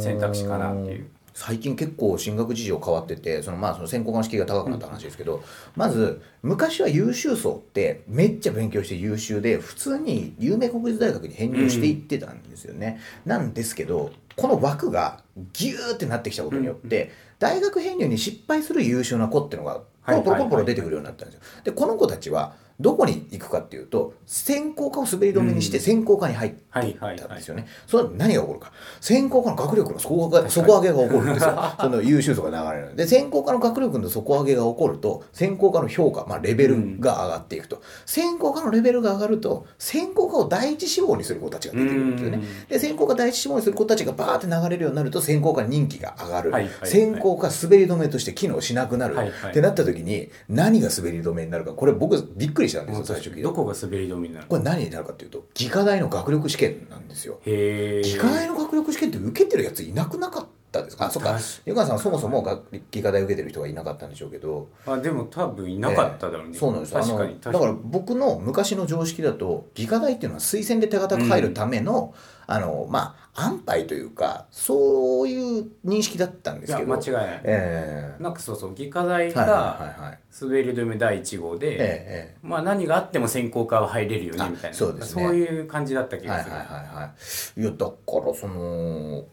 選択肢かなっていう最近結構進学事情変わっててそのまあその専攻の式が高くなった話ですけど、まず昔は優秀層ってめっちゃ勉強して優秀で普通に有名国立大学に編入していってたんですよね、なんですけどこの枠がギューってなってきたことによって、大学編入に失敗する優秀な子っていうのがポロポロポロポロ出てくるようになったんですよ。でこの子たちはどこに行くかっていうと専攻科を滑り止めにして専攻科に入っていったんですよね。それ何が起こるか。専攻科の学力の底上げ底上げが起こるんですよ。その優秀さが流れるで。専攻科の学力の底上げが起こると専攻科の評価、まあ、レベルが上がっていくと、専攻科のレベルが上がると専攻科を第一志望にする子たちが出てくるんですよね。で専攻科第一志望にする子たちがバーって流れるようになると専攻科人気が上がる、専攻科滑り止めとして機能しなくなる、ってなった時に何が滑り止めになるか。これ僕びっくりしたんですよ最初どこが滑り止めになるこれ何になるかっていうと技科大の学力試験なんですよ。技科大の学力試験って受けてるやついなくなかったですか？あそっか。湯川さんそもそも技科大受けてる人がいなかったんでしょうけど。あでも多分いなかっただろうね、えー、そうなんです。確かにだから僕の昔の常識だと技科大っていうのは推薦で手堅く入るための、うんあのまあ安牌というかそういう認識だったんですけど。間違いない、えー、なんかそうそう技科大が滑り止め第1号で、えー、まあ何があっても専攻科は入れるよねみたいな。そうです、ね、そういう感じだった気がする。はいはいはい、はい、いやだからその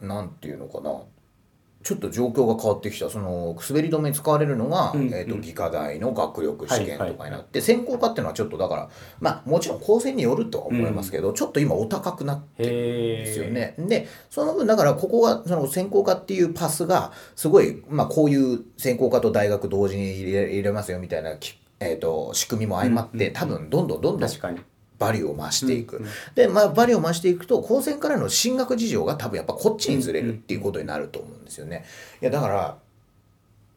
なんていうのかなちょっと状況が変わってきた。その滑り止めに使われるのが、うんうん、えーと、技科大の学力試験とかになって、専攻科っていうのはちょっとだからまあもちろん高専によるとは思いますけど、うん、ちょっと今お高くなってるんですよね。でその分だからここがその専攻科っていうパスがすごい、まあ、こういう専攻科と大学同時に入れ入れますよみたいな、えーと、仕組みも相まって、うんうん、多分どんどんどんどんバリューを増していく。うんうん、で、まあ、バリューを増していくと、高専からの進学事情が多分やっぱこっちにずれるっていうことになると思うんですよね。いや、だから、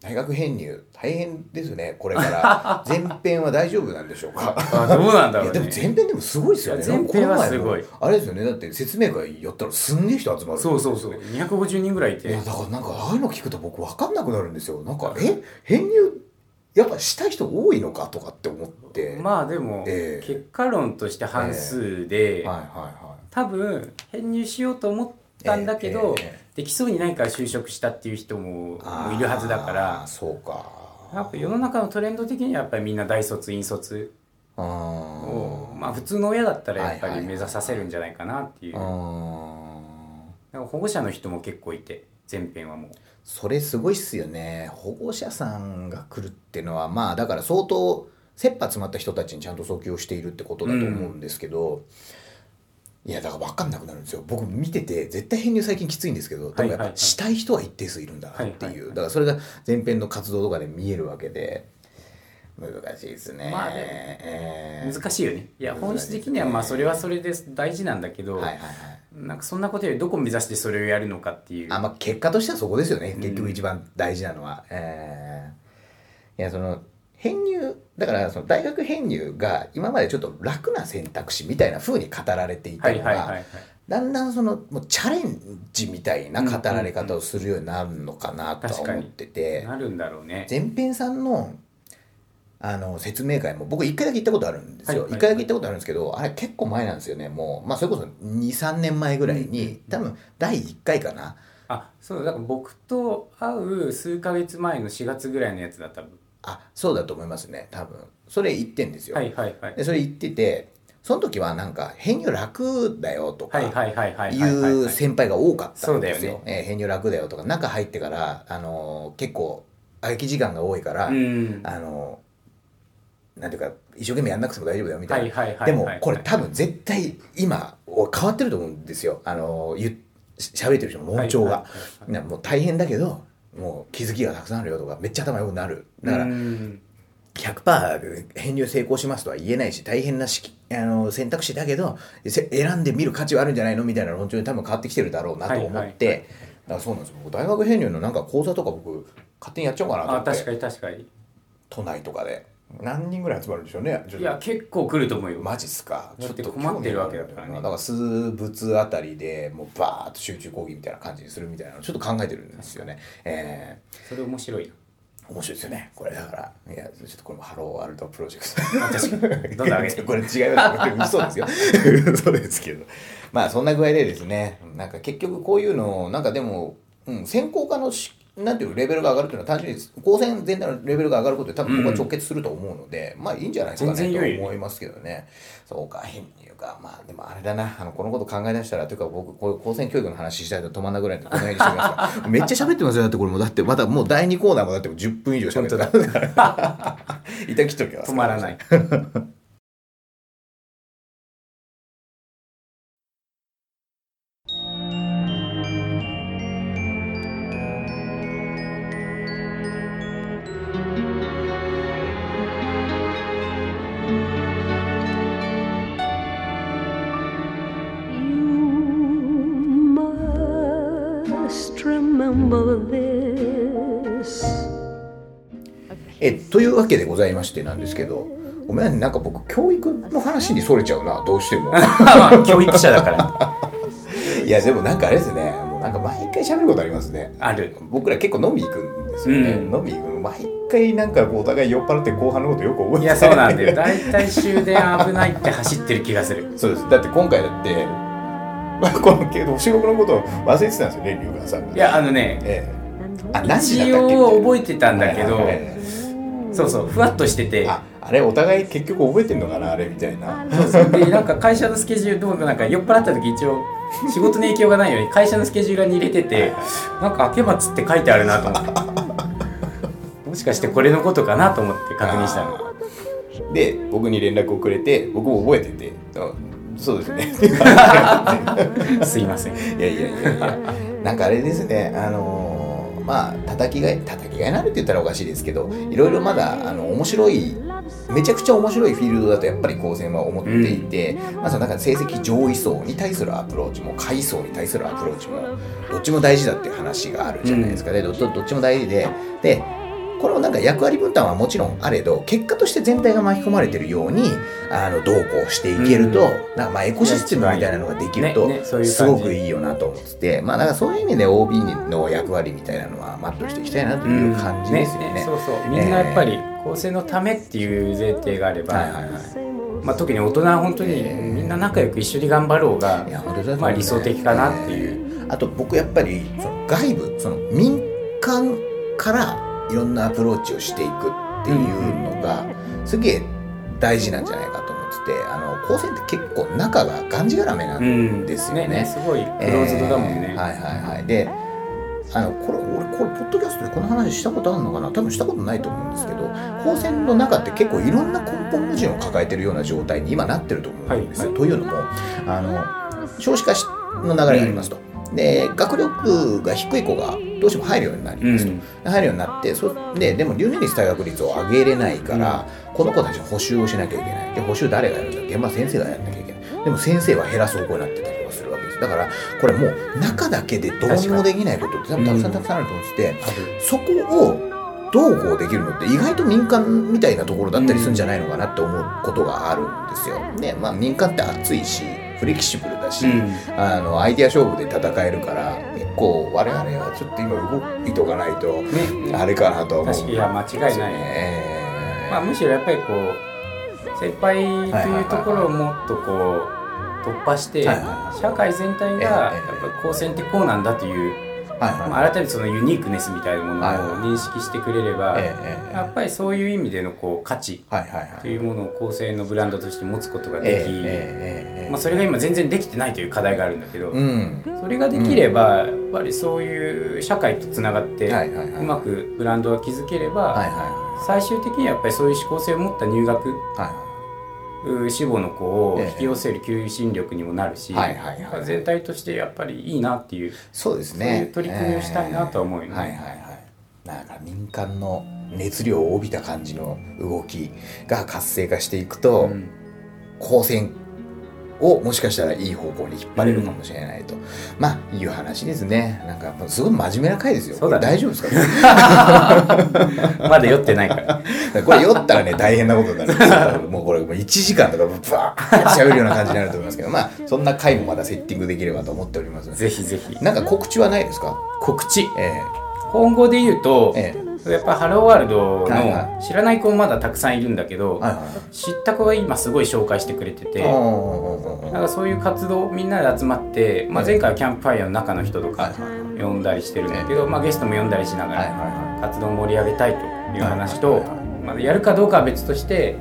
大学編入大変ですねこれから。前編は大丈夫なんでしょうか？あどうなんだろう、ね、いやでも前編でもすごいですよね。前編はすごい。あれですよね。だって説明会やったらすんげえ人集まるそうそうそう。250人ぐらいいて。いやだからなんかああいうの聞くと僕分かんなくなるんですよ。なんかえ？編入やっぱしたい人多いのかとかって思って。まあでも、えー、結果論として半数で、えー、はいはいはい、多分編入しようと思ったんだけど、えー、できそうにないから就職したっていう人もいるはずだからそうか。やっぱ世の中のトレンド的にはやっぱりみんな大卒院卒。をまあ普通の親だったらやっぱり目指させるんじゃないかなっていう、保護者の人も結構いて前編はもう。それすごいっすよね。保護者さんが来るっていうのはまあだから相当切羽詰まった人たちにちゃんと訴求しているってことだと思うんですけど、うん、いやだから分かんなくなるんですよ。僕見てて絶対編入最近きついんですけど多分やっぱしたい人は一定数いるんだなっていう。だからそれが前編の活動とかで見えるわけで。難しいですね。まあえー、難しいよね。いや、本質的にはまあそれはそれで大事なんだけど、はいはいはい、なんかそんなことよりどこ目指してそれをやるのかっていう。あまあ結果としてはそこですよね。結局一番大事なのは。うん、えー、いやその編入だからその大学編入が今までちょっと楽な選択肢みたいなふうに語られていたのが、だんだんそのもうチャレンジみたいな語られ方をするようになるのかなとは思ってて、なるんだろうね。前編さんのあの説明会も僕1回だけ行ったことあるんですよ、はい1回だけ行ったことあるんですけどあれ結構前なんですよね。もうまあそれこそ23年前ぐらいに、多分第1回かな。あそうだ。から僕と会う数か月前の4月ぐらいのやつだ多分あそうだと思いますね。多分。それ言ってんですよ。はいはいはい。でそれ言っててその時はなんか編入楽だよとかいう先輩が多かったんですよ。え編入楽だよとか。中入ってから、あのー、結構空き時間が多いから、うん、あのーなんていうか一生懸命やんなくても大丈夫だよみたいな。でもこれ多分絶対今変わってると思うんですよあの喋ってる人の論調が、もう大変だけどもう気づきがたくさんあるよとかめっちゃ頭良くなる。だから100%編入成功しますとは言えないし大変なしあの選択肢だけど選んでみる価値はあるんじゃないのみたいな論調に多分変わってきてるだろうなと思って、だからそうなんですよ。大学編入のなんか講座とか僕勝手にやっちゃおうかなと思って。確かに確かに。都内とかで何人ぐらい集まるんでしょうねいや結構来ると思うよ。マジっすか？ちょっと困ってるわけだからね。だから数物あたりでもうバーッと集中講義みたいな感じにするみたいなのちょっと考えてるんですよね。ええー、それ面白い面白いですよねこれ。だからいやちょっとこれもハローワールドプロジェクト。確かに。どんどん上げて。これ違います嘘ですよ。嘘ですけど。まあそんな具合でですねなんか結局こういうのなんかでもうん、専攻科のしなんていうレベルが上がるというのは単純に高専全体のレベルが上がることで多分ここは直結すると思うので、うん、まあいいんじゃないですかね。と思いますけどねそうか変にいうかまあでもあれだなあのこのこと考え出したらというか僕こういう高専教育の話したいと止まんなぐらいでこの辺にしてみますかめっちゃ喋ってますよだってこれもだってまだもう第2コーナーもだって10分以上喋ってたから。いたきときは止まらないけでございましてなんですけどごめんなんか僕教育の話にそれちゃうなどうしても。教育者だから。いやでもなんかあれですねもうなんか毎回喋ることありますね。ある。僕ら結構飲み行くんですよね、うん、飲み行く毎回なんかお互い酔っ払って後半のことよく覚えてい。やそうなんだよ。大体終電危ないって走ってる気がする。そうです。だって今回だってこのけど収録のことを忘れてたんですよね龍河さんがいやあのね、ええ、あ何時だったっけ？一応覚えてたんだけど、はいはいはいそうそうふわっとしてて。ああれお互い結局覚えてんのかなあれみたいな。そうそう。でなんか会社のスケジュールどうなんか酔っ払った時一応仕事に影響がないように会社のスケジュールに入れててなんか明松って書いてあるなと思って。もしかしてこれのことかなと思って確認したの。で僕に連絡をくれて僕も覚えてて。そうですね。すいません。いやいやいやいや。なんかあれですねあのーまあ叩きがい叩きがいなるって言ったらおかしいですけどいろいろまだあの面白いめちゃくちゃ面白いフィールドだとやっぱり高専は思っていて、うん、まなんか成績上位層に対するアプローチも下位層に対するアプローチもどっちも大事だっていう話があるじゃないですか。ね、うん、どどっちも大事ででこのなんか役割分担はもちろんあれど結果として全体が巻き込まれてるようにあのどうこうしていけると、うん、なんかまあエコシステムみたいなのができると、すごくいいよなと思ってて、まあだからそういう意味で OB の役割みたいなのは全うしていきたいなという感じですよね。うん。ねそうそう。みんなやっぱり構成のためっていう前提があれば、はいはいはい。まあ、特に大人は本当にみんな仲良く一緒に頑張ろうが、えー、まあ、理想的かなっていう。あと僕やっぱりその外部その民間からいろんなアプローチをしていくっていうのがすげえ大事なんじゃないかと思っててあの高専って結構中ががんじがらめなんですよね。うん。ね、すごいクローズドだもんね、えー、はいはいはい。であのこれ俺これポッドキャストでこの話したことあるのかな？多分したことないと思うんですけど高専の中って結構いろんな根本矛盾を抱えてるような状態に今なってると思うんですよ、はい。はい、というのもあの少子化の流れがありますと、うん、で学力が低い子がどうしても入るようになりますと、うん、入るようになってそででも留年率退学率を上げれないから、うん、この子たち補習をしなきゃいけない。で補習誰がやるんだ？現場先生がやらなきゃいけない。でも先生は減らす方向になってたりとかするわけです。だからこれもう中だけでどうにもできないことって多分たくさんたくさんあると思って。て、うん、そこをどうこうできるのって意外と民間みたいなところだったりするんじゃないのかなって思うことがあるんですよ。でまあ民間って熱いしフレキシブルだし、うん、あのアイデア勝負で戦えるから結構我々はちょっと今動いとかないと、ね、あれかなと思う、いや間違いない、ね、まあ、むしろやっぱりこう先輩というところをもっとこう突破して、社会全体がやっぱ高専ってこうなんだというまあ、改めてそのユニークネスみたいなものを認識してくれれば、やっぱりそういう意味でのこう価値というものを構成のブランドとして持つことができ、まあ、それが今全然できてないという課題があるんだけど、うん、それができればやっぱりそういう社会とつながってうまくブランドが築ければ、最終的にはやっぱりそういう思考性を持った入学、はい志望の子を引き寄せる求心力にもなるし、全体としてやっぱりいいなっていうそうですね。う取り組みをしたいなとは思うよね。はいはいはい、なんか民間の熱量を帯びた感じの動きが活性化していくと、うん、高専をもしかしたらいい方向に引っ張れるかもしれないと、うん、まあいう話ですね。なんかすごい真面目な回ですよ。ね、大丈夫ですか？まだ酔ってないから。これ酔ったらね大変なことになるもうこれもう1時間とかブワーッ喋るような感じになると思いますけど。まあそんな回もまだセッティングできればと思っておりますぜひぜひ。なんか告知はないですか？告知、えー、今後で言うと、えーやっぱハローワールドの知らない子まだたくさんいるんだけど、はいはい、知った子が今すごい紹介してくれてて、なんかそういう活動みんなで集まって、まあ、前回はキャンプファイヤーの中の人とか呼んだりしてるんだけど、まあ、ゲストも呼んだりしながら活動を盛り上げたいという話と、まあ、やるかどうかは別として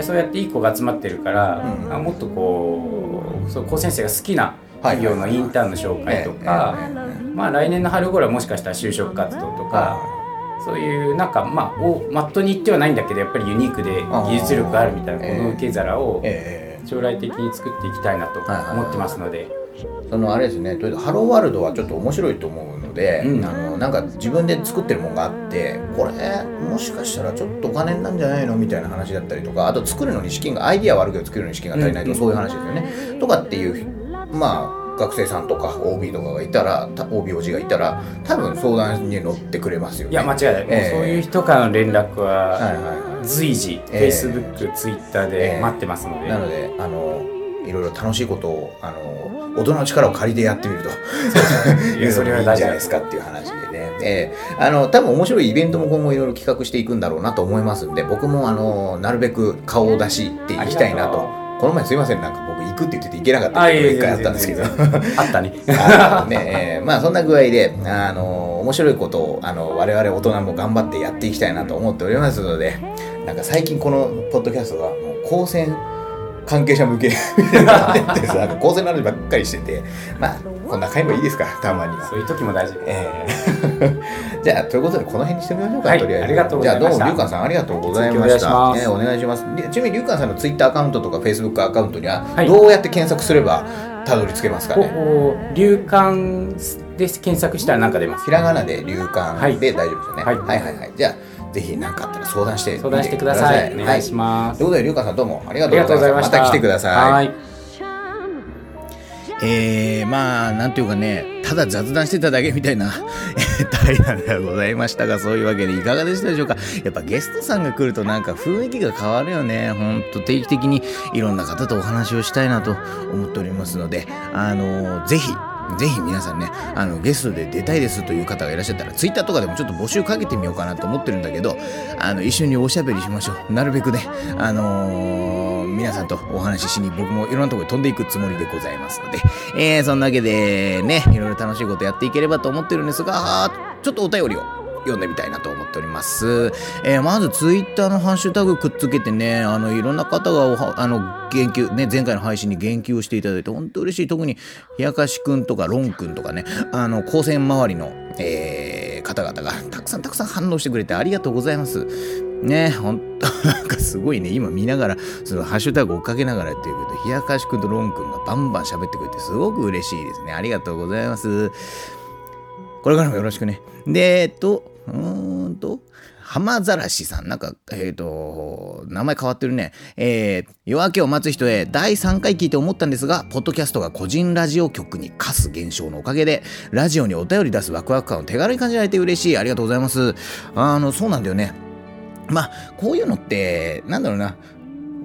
そうやっていい子が集まってるから、うん、もっとこうそう高先生が好きな企業のインターンの紹介とか、まあ、来年の春頃はもしかしたら就職活動とか。そういうなんかまあおマットに言ってはないんだけどやっぱりユニークで技術力があるみたいなこの受け皿を将来的に作っていきたいなと思ってますので。そのあれですねとりあえずハローワールドはちょっと面白いと思うので、うん、あのなんか自分で作ってるものがあってこれもしかしたらちょっとお金なんじゃないのみたいな話だったりとかあと作るのに資金がアイディアはあるけど作るのに資金が足りないとか、そういう話ですよね。とかっていうまあ学生さんとか OB とかがいたら OBOG がいたら多分相談に乗ってくれますよね。いや間違いない、えー、そういう人からの連絡は随時、えー、Facebook、Twitter で待ってますので、なのであのいろいろ楽しいことをあの大人の力を借りてやってみると。いうそれはいいんじゃないですかっていう話でね、えー、あの多分面白いイベントも今後いろいろ企画していくんだろうなと思いますんで僕もあのなるべく顔を出していきたいなとこの前すいませんなんか僕行くって言ってて行けなかったって一回あったんですけど。あったねね、えー、まあそんな具合であの面白いことをあの我々大人も頑張ってやっていきたいなと思っておりますのでなんか最近このポッドキャストがもう高専関係者向けみたいなってさ、構成の話ばっかりしてて、まあ、こんな回もいいですから、たまには。そういう時も大事えー、じゃあ、ということで、この辺にしてみましょうか、はい、とりあえず。ありがとうございました。じゃあ、どうも、りゅうかんさん、ありがとうございました。おね、お願いします。ちなみに、りゅうかんさんのツイッターアカウントとか、フェイスブックアカウントには、どうやって検索すれば、たどり着けますかね？流感で検索したら何か出ます。ひらがなで流感で大丈夫ですよね。はい、はい、はいはい。じゃあ、ぜひ何かあったら相談して相談してください。お願いします。ということで、りゅうかさんどうもありがとうございました。また来てください。はい。えー、まあ、なんていうかね、ただ雑談してただけみたいな 対談ではございましたが、そういうわけでいかがでしたでしょうか。やっぱゲストさんが来るとなんか雰囲気が変わるよね。ほんと定期的にいろんな方とお話をしたいなと思っておりますので、あのー、ぜひ、ぜひ皆さんね、あの、ゲストで出たいですという方がいらっしゃったら、ツイッターとかでもちょっと募集かけてみようかなと思ってるんだけど、あの、一緒におしゃべりしましょう。なるべくね、あのー、皆さんとお話ししに僕もいろんなところに飛んでいくつもりでございますので、えー、そんなわけでね、いろいろ楽しいことやっていければと思ってるんですが、ちょっとお便りを読んでみたいなと思っております。えー、まずツイッターのハッシュタグくっつけてね、あの、いろんな方があの、言及、ね、前回の配信に言及をしていただいて、本当嬉しい。特に、冷やかしくんとか、ロンくんとかね、あの、高専周りの、えー、方々がたくさんたくさん反応してくれてありがとうございます。ね、ほんと、なんかすごいね、今見ながら、そのハッシュタグ追っかけながらやってるけど、冷やかしくんとロンくんがバンバン喋ってくれて、すごく嬉しいですね。ありがとうございます。これからもよろしくね。で、えっと、うーんと、浜ざらしさん。なんか、えっ、ー、と、名前変わってるね。えー、夜明けを待つ人へ第3回聞いて思ったんですが、ポッドキャストが個人ラジオ局に課す現象のおかげで、ラジオにお便り出すワクワク感を手軽に感じられて嬉しい。ありがとうございます。あの、そうなんだよね。まあ、こういうのって、なんだろうな。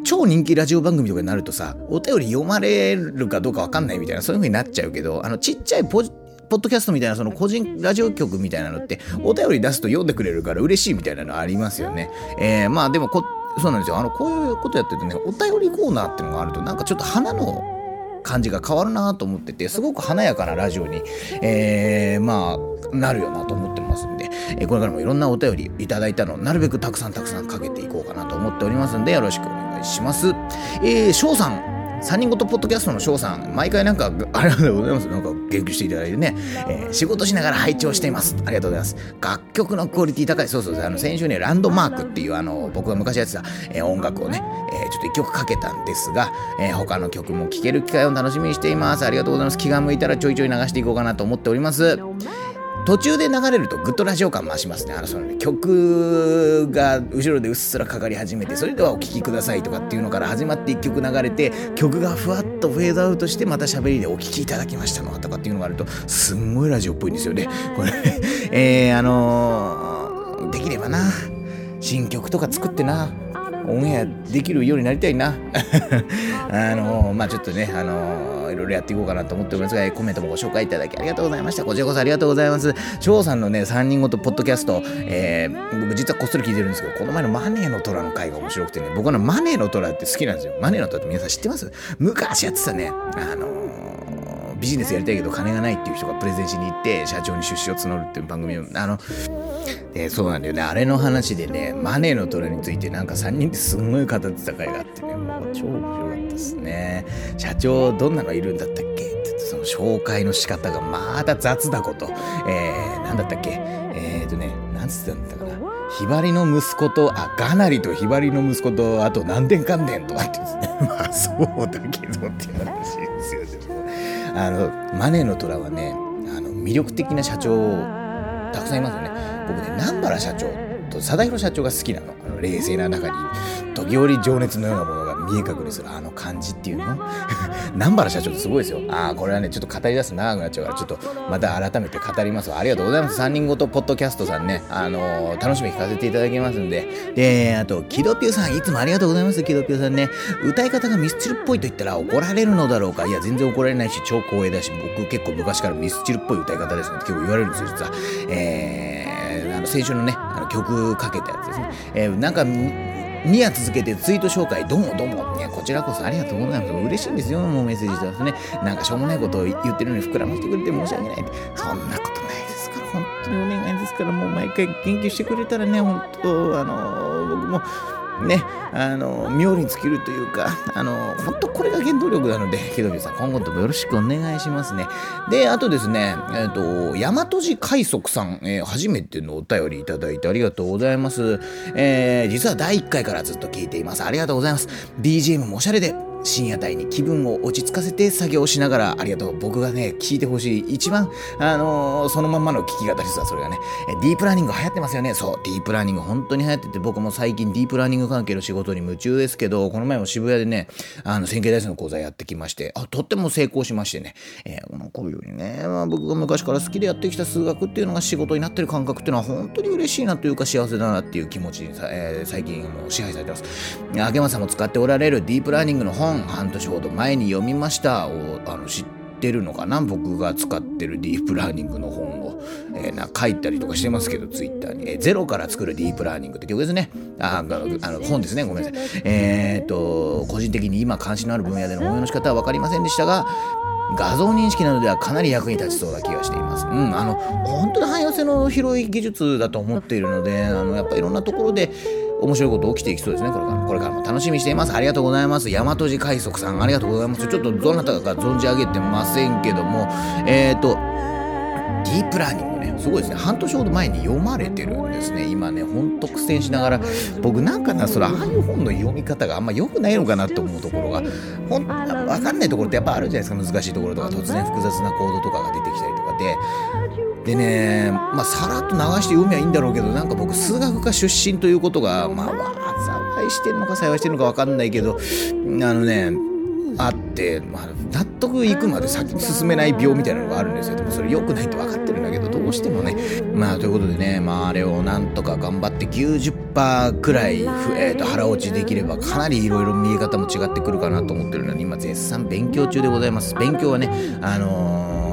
超人気ラジオ番組とかになるとさ、お便り読まれるかどうかわかんないみたいな、そういう風になっちゃうけど、あの、ちっちゃいポジポッドキャストみたいなその個人ラジオ局みたいなのってお便り出すと読んでくれるから嬉しいみたいなのありますよね。えー、まあでもこそうなんですよ。あのこういうことやってるとねお便りコーナーっていうのがあるとなんかちょっと花の感じが変わるなと思っててすごく華やかなラジオに、えー、まあなるよなと思ってますんで、えー、これからもいろんなお便りいただいたのをなるべくたくさんたくさんかけていこうかなと思っておりますんでよろしくお願いします。えー、翔さん3人ごとポッドキャストの翔さん、毎回なんか、ありがとうございます？なんか、言及していただいてね、えー、仕事しながら拝聴しています。ありがとうございます。楽曲のクオリティ高い。そうそうあの、先週ね、ランドマークっていう、あの、僕が昔やってた、えー、音楽をね、えー、ちょっと一曲かけたんですが、えー、他の曲も聴ける機会を楽しみにしています。ありがとうございます。気が向いたらちょいちょい流していこうかなと思っております。途中で流れるとグッドラジオ感増しますね。あの、そのね、曲が後ろでうっすらかかり始めて、それではお聴きくださいとかっていうのから始まって1曲流れて、曲がふわっとフェードアウトして、また喋りでお聴きいただきましたのとかっていうのがあると、すんごいラジオっぽいんですよね。これ、えー、あのー、できればな、新曲とか作ってな、オンエアできるようになりたいな。あのまあちょっとね、あのいろいろやっていこうかなと思っておりますが、コメントもご紹介いただきありがとうございました。こちらこそありがとうございます。翔さんのね、3人ごとポッドキャスト、えー、僕実はこっそり聞いてるんですけど、この前のマネーの虎の回が面白くてね、僕はマネーの虎って好きなんですよ。マネーの虎って皆さん知ってます？昔やってたね、あのビジネスやりたいけど金がないっていう人がプレゼンしに行って社長に出資を募るっていう番組をあのでそうなんだよね。あれの話でねマネーの虎についてなんか3人ですんごい語ってた回があってね。もう超面白かったですね。社長どんなのいるんだったっけ？ってってその紹介の仕方がまた雑だこと、えー、なんだったっけ？えー、とねなんつってたんだったかな。ひばりの息子と、あ、がなりとひばりの息子と、あと何年かんねんとかってですね。まあそうだけどっていう話。あのマネーの虎はねあの魅力的な社長たくさんいますよね。僕ね南原社長と貞弘社長が好きなの。あの冷静な中に時折情熱のようなものが。見え隠れするあの感じっていうの？南原社長ってすごいですよ。ああこれはねちょっと語り出すと長くなっちゃうからちょっとまた改めて語りますありがとうございます。3人ごとポッドキャストさんねあのー、楽しみに聞かせていただきますんで。であとキドピューさんいつもありがとうございますキドピューさんね。歌い方がミスチルっぽいと言ったら怒られるのだろうか。いや全然怒られないし超光栄だし僕結構昔からミスチルっぽい歌い方ですねって結構言われるんですよ実は。えー、あの先週のねあの曲かけたやつですね、えー、なんか2夜続けてツイート紹介、どうもどうも。いや、こちらこそありがとうございます。嬉しいんですよ、もうメッセージしてますね。なんかしょうもないことを言ってるのに膨らませてくれて申し訳ない。そんなことないですから、本当にお願いですから、もう毎回研究してくれたらね、本当、あの僕も、ね、あの、妙に尽きるというか、あの、本当これが原動力なので、木戸さん、今後ともよろしくお願いしますね。で、あとですね、えっ、ー、と、大和寺海賊さん、えー、初めてのお便りいただいてありがとうございます。えー、実は第1回からずっと聞いています。ありがとうございます。BGM もおしゃれで、深夜帯に気分を落ち着かせて作業しながら、ありがとう。僕がね、聞いてほしい。一番、あのー、そのまんまの聞き方ですわ、それがね。ディープラーニング流行ってますよね。そう、ディープラーニング本当に流行ってて、僕も最近ディープラーニング関係の仕事に夢中ですけど、この前も渋谷でね、あの、線形代数の講座やってきまして、あ、とっても成功しましてね、えー、こういうようにね、まあ、僕が昔から好きでやってきた数学っていうのが仕事になってる感覚っていうのは本当に嬉しいなというか幸せだなっていう気持ちに、えー、最近もう支配されてます。明松さんも使っておられるディープラーニングの本、半年ほど前に読みました。をあの知ってるのかな？僕が使ってるディープラーニングの本を、えー、な書いたりとかしてますけどツイッターに、えー、ゼロから作るディープラーニングって曲ですね。ああの本ですね。ごめんなさい。えー、っと個人的に今関心のある分野での応用の仕方は分かりませんでしたが画像認識などではかなり役に立ちそうな気がしています。うん、あの、本当に汎用性の広い技術だと思っているので、あの、やっぱいろんなところで、面白いこと起きていきそうですね、これから。これからも楽しみにしています。ありがとうございます。大和寺海賊さん、ありがとうございます。ちょっとどなたか存じ上げてませんけども、えっ、ー、と、ディープラーニングね、すごいですね。半年ほど前に読まれてるんですね。今ね、ほんと苦戦しながら、僕なんかな、それ、ああいう本の読み方があんま良くないのかなと思うところが、ほん、わかんないところってやっぱあるじゃないですか。難しいところとか、突然複雑なコードとかが出てきたりとかで、でね、まあ、さらっと流して読みはいいんだろうけど、なんか僕、数学科出身ということが、まあ、災いしてるのか幸いしてるのか分かんないけど、あのね、あって、まあ、納得いくまで先に進めない病みたいなのがあるんですよ。でもそれ良くないって分かってるんだけど、どうしてもね。まあ、ということでね、まあ、あれをなんとか頑張って90%くらい、えー、と腹落ちできれば、かなりいろいろ見え方も違ってくるかなと思ってるので、今絶賛勉強中でございます。勉強はね、あのー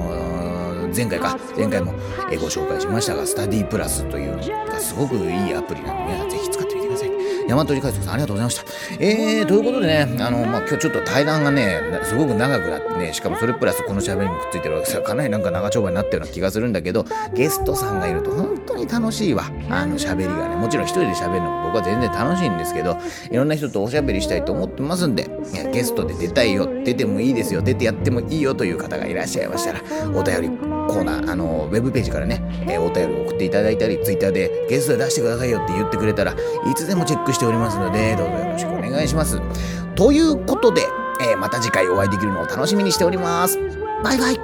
前回か前回もご紹介しましたがスタディプラスというのがすごくいいアプリなので皆さんぜひ使ってみてください。大和理海賊さんありがとうございました。えー、ということでねあの、まあ、今日ちょっと対談がねすごく長くなってねしかもそれプラスこの喋りにもくっついてるわけですよかなりなんか長丁場になったような気がするんだけどゲストさんがいると本当に楽しいわ。あの喋りがねもちろん一人で喋るのも僕は全然楽しいんですけど、いろんな人とおしゃべりしたいと思ってますんで、ゲストで出たいよ、出てもいいですよ、出てやってもいいよという方がいらっしゃいましたら、お便りコーナー、あの、ウェブページからね、えー、お便り送っていただいたり、ツイッターでゲストで出してくださいよって言ってくれたらいつでもチェックしておりますので、どうぞよろしくお願いします。ということで、えー、また次回お会いできるのを楽しみにしております。バイバイ。